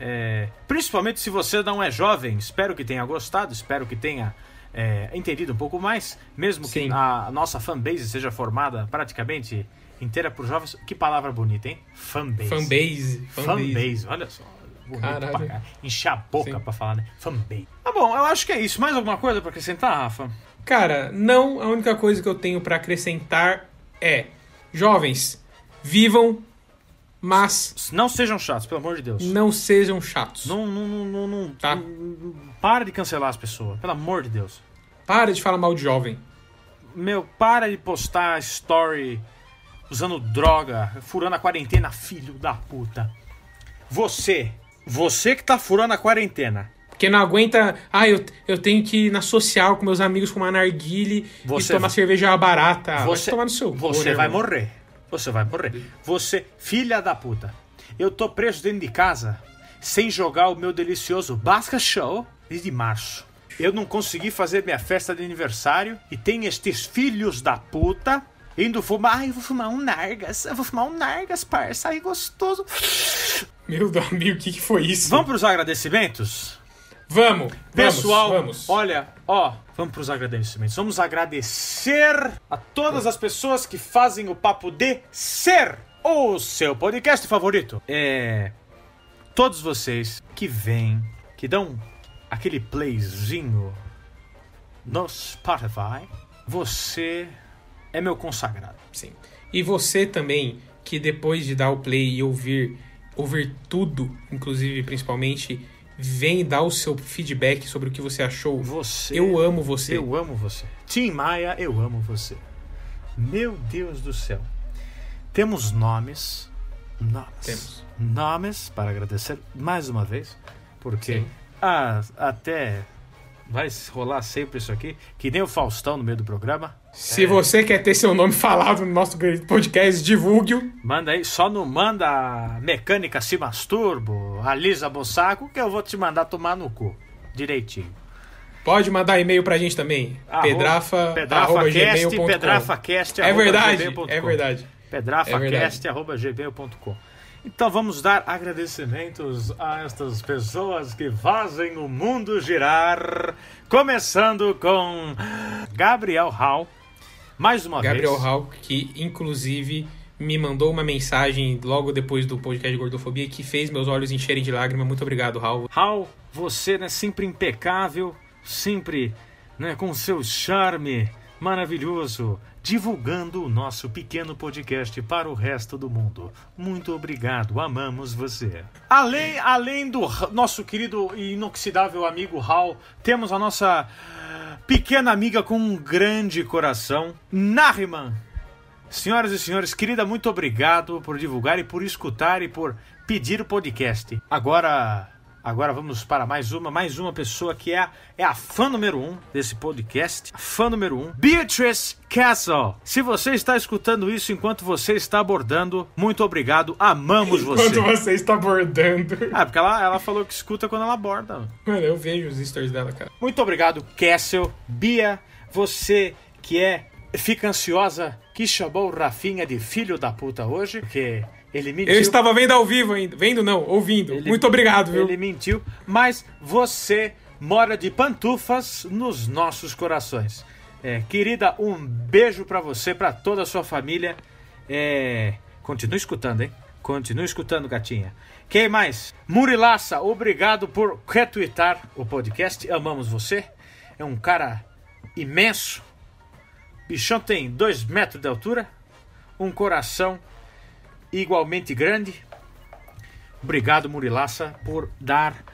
É, principalmente se você não é jovem, espero que tenha gostado, espero que tenha é, entendido um pouco mais, mesmo que Sim. a nossa fanbase seja formada praticamente inteira por jovens. Que palavra bonita, hein? Fanbase. Fanbase. Fanbase. Fanbase, olha só. Pra. Encher a boca Sim. pra falar, né? Fanbase. Tá bom, eu acho que é isso. Mais alguma coisa pra acrescentar, Rafa? Cara, não. A única coisa que eu tenho pra acrescentar é: jovens, vivam, mas Não sejam chatos, pelo amor de Deus. não sejam chatos. Não, não, não, não, não- Tá. não- para de cancelar as pessoas, pelo amor de Deus. Para de falar mal de jovem. Meu, para de postar story usando droga, furando a quarentena, filho da puta. Você, você que tá furando a quarentena, Porque não aguenta. Ah, eu, eu tenho que ir na social com meus amigos com uma narguile Você- e tomar cerveja barata. Você, vai tomar no seu. você né, vai irmão? morrer. Você vai morrer. Você, filha da puta. Eu tô preso dentro de casa sem jogar o meu delicioso Basca Show desde março. Eu não consegui fazer minha festa de aniversário e tem estes filhos da puta indo fumar. Ai, eu vou fumar um Nargas. Eu vou fumar um Nargas, parça. Ai, gostoso. Meu amigo, o que, que foi isso? Vamos pros agradecimentos? Vamos, Pessoal, vamos, vamos. olha, ó, vamos pros agradecimentos. Vamos agradecer a todas as pessoas que fazem o papo de ser o seu podcast favorito. É. Todos vocês que vêm, que dão aquele playzinho no Spotify, você é meu consagrado. Sim. E você também, que depois de dar o play e ouvir, ouvir tudo, inclusive, principalmente, vem dar o seu feedback sobre o que você achou. Você. Eu amo você. Eu amo você. Tim Maia, eu amo você. Meu Deus do céu. Temos nomes. Nomes. Temos. Nomes para agradecer mais uma vez. Porque ah, até vai rolar sempre isso aqui. Que nem o Faustão no meio do programa. Se você quer ter seu nome falado no nosso podcast, divulgue-o. Manda aí, só não manda a mecânica se masturbo, a Lisa Bossaco, que eu vou te mandar tomar no cu. Direitinho. Pode mandar e-mail pra gente também. pedrafa, arroba PedrafaCast, gmail.com. PedrafaCast, É arroba verdade, é verdade. pedrafacast.gmail.com Então vamos dar agradecimentos a estas pessoas que fazem o mundo girar. Começando com Gabriel Hall. Mais uma Gabriel vez. Hall, que inclusive me mandou uma mensagem logo depois do podcast de Gordofobia que fez meus olhos encherem de lágrima. Muito obrigado, Hal. Hal, você né, sempre impecável, sempre né, com seu charme maravilhoso, divulgando o nosso pequeno podcast para o resto do mundo. Muito obrigado, amamos você. Além, além do nosso querido e inoxidável amigo Hal, temos a nossa pequena amiga com um grande coração, Nariman. Senhoras e senhores, querida, muito obrigado por divulgar e por escutar e por pedir o podcast. Agora, agora vamos para mais uma, mais uma pessoa que é a, é a fã número um desse podcast. A fã número um, Beatrice Castle. Se você está escutando isso enquanto você está abordando, muito obrigado, amamos você. Enquanto você está abordando. Ah, porque ela, ela falou que escuta quando ela aborda. Mano, eu vejo os stories dela, cara. Muito obrigado, Castle. Bia, você que é. Fica ansiosa que chamou o Rafinha de filho da puta hoje, porque ele mentiu. Eu estava vendo ao vivo ainda. Vendo não, ouvindo. Ele- Muito obrigado, viu? Ele mentiu, mas você mora de pantufas nos nossos corações. É, querida, um beijo pra você, pra toda a sua família. É, continue escutando, hein? Continue escutando, gatinha. Quem mais? Murilaça, obrigado por retweetar o podcast. Amamos você. É um cara imenso. Bichão tem dois metros de altura, um coração igualmente grande. Obrigado, Murilaça, por dar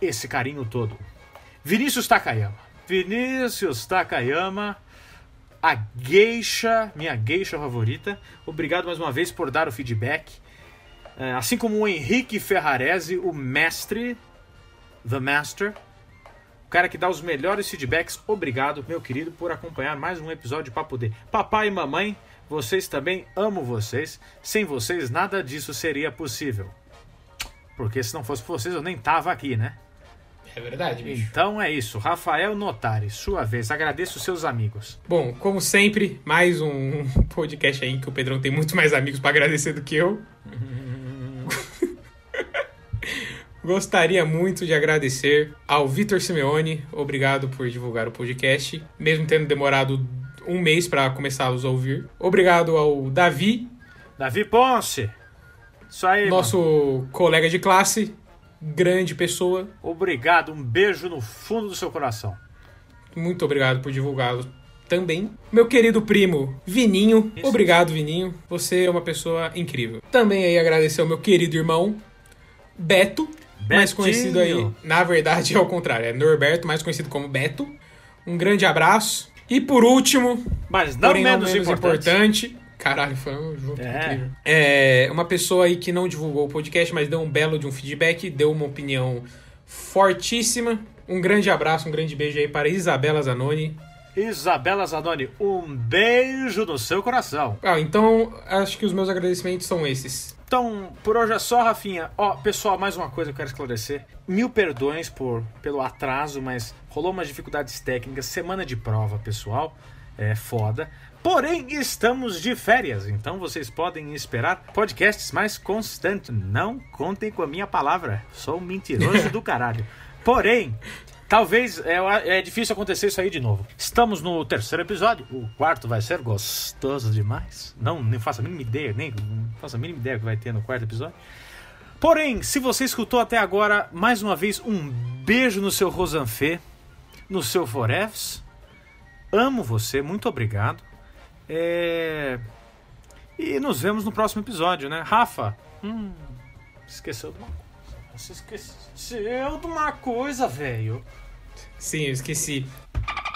esse carinho todo. Vinícius Takayama. Vinícius Takayama, a geisha, minha geisha favorita. Obrigado mais uma vez por dar o feedback. É, Assim como o Henrique Ferrarese, o mestre, The Master, o cara que dá os melhores feedbacks. Obrigado, meu querido, por acompanhar mais um episódio de D. Papai e mamãe, vocês também amo vocês. Sem vocês, nada disso seria possível. Porque se não fosse por vocês, eu nem tava aqui, né? É verdade, bicho. Então é isso. Rafael Notari, sua vez. Agradeço os seus amigos. Bom, como sempre, mais um podcast aí que o Pedrão tem muito mais amigos pra agradecer do que eu. Gostaria muito de agradecer ao Vitor Simeone. Obrigado por divulgar o podcast, mesmo tendo demorado um mês para começá-los a ouvir. Obrigado ao Davi, Davi Ponce. Isso aí, nosso mano. colega de classe, grande pessoa. Obrigado, um beijo no fundo do seu coração. Muito obrigado por divulgá-lo também. Meu querido primo Vininho, Isso. obrigado Vininho, você é uma pessoa incrível. Também aí agradecer ao meu querido irmão Beto, mais Betinho. conhecido aí, na verdade é ao contrário, é Norberto, mais conhecido como Beto. Um grande abraço. E por último, Mas não porém menos, não menos importante. importante. Caralho, foi um junto É. incrível. É uma pessoa aí que não divulgou o podcast, mas deu um belo de um feedback, deu uma opinião fortíssima. Um grande abraço, um grande beijo aí para Isabela Zanoni. Isabela Zanoni, um beijo no seu coração. Ah, então acho que os meus agradecimentos são esses. Então, por hoje é só, Rafinha. Ó, pessoal, mais uma coisa que eu quero esclarecer. Mil perdões por pelo atraso, mas rolou umas dificuldades técnicas. Semana de prova, pessoal. É foda. Porém, estamos de férias, então vocês podem esperar podcasts mais constantes. Não contem com a minha palavra. Sou um mentiroso do caralho. Porém, Talvez é, é difícil acontecer isso aí de novo. Estamos no terceiro episódio. O quarto vai ser gostoso demais. Não, nem faço a mínima ideia, nem faço a mínima ideia que vai ter no quarto episódio. Porém, se você escutou até agora, mais uma vez, um beijo no seu Rosanfê, no seu Forevs. Amo você, muito obrigado. É... E nos vemos no próximo episódio, né? Rafa, hum, esqueceu de uma coisa. Você esqueceu de uma coisa, velho. Sim, eu esqueci.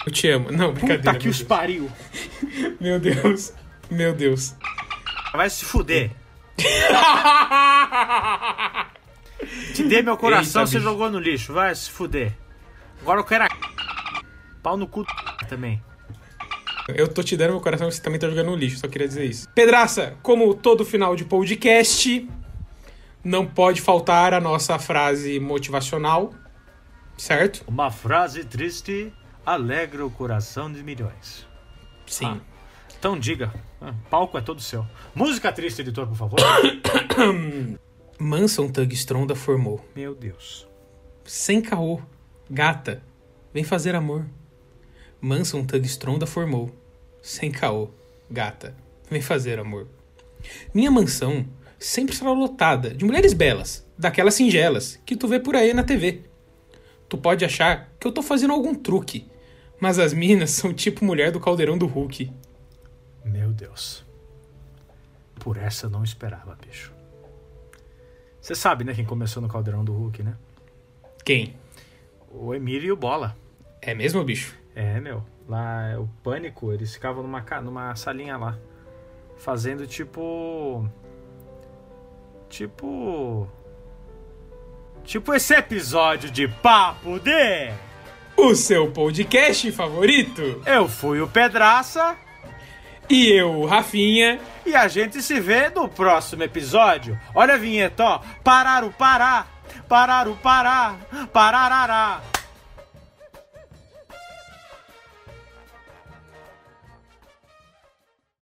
Eu te amo. Não, brincadeira. Puta que os Deus. pariu. Meu Deus. Meu Deus. Vai se fuder. Te dei meu coração, Eita, você bicho. jogou no lixo. Vai se fuder. Agora eu quero a... Pau no cu também. Eu tô te dando meu coração, você também tá jogando no lixo, só queria dizer isso. Pedraça, como todo final de podcast, não pode faltar a nossa frase motivacional, certo? Uma frase triste alegra o coração de milhões. Sim. Então diga. Ah, palco é todo seu. Música triste, editor, por favor. Manson Tug Stronda formou. Meu Deus. Sem caô. Gata, vem fazer amor. Manson Tug Stronda formou. Sem caô. Gata, vem fazer amor. Minha mansão sempre será lotada de mulheres belas, daquelas singelas que tu vê por aí na TV. Tu pode achar que eu tô fazendo algum truque, mas as minas são tipo mulher do caldeirão do Hulk. Meu Deus. Por essa eu não esperava, bicho. Você sabe, né, quem começou no caldeirão do Hulk, né? Quem? O Emílio e o Bola. É mesmo, bicho? É, meu. Lá, o Pânico, eles ficavam numa, numa salinha lá. Fazendo tipo. Tipo. Tipo esse episódio de Papo de. O seu podcast favorito? Eu fui o Pedraça E eu, Rafinha. e a gente se vê no próximo episódio. Olha a vinheta, ó. Parar o pará. Parar o pará. Pararará.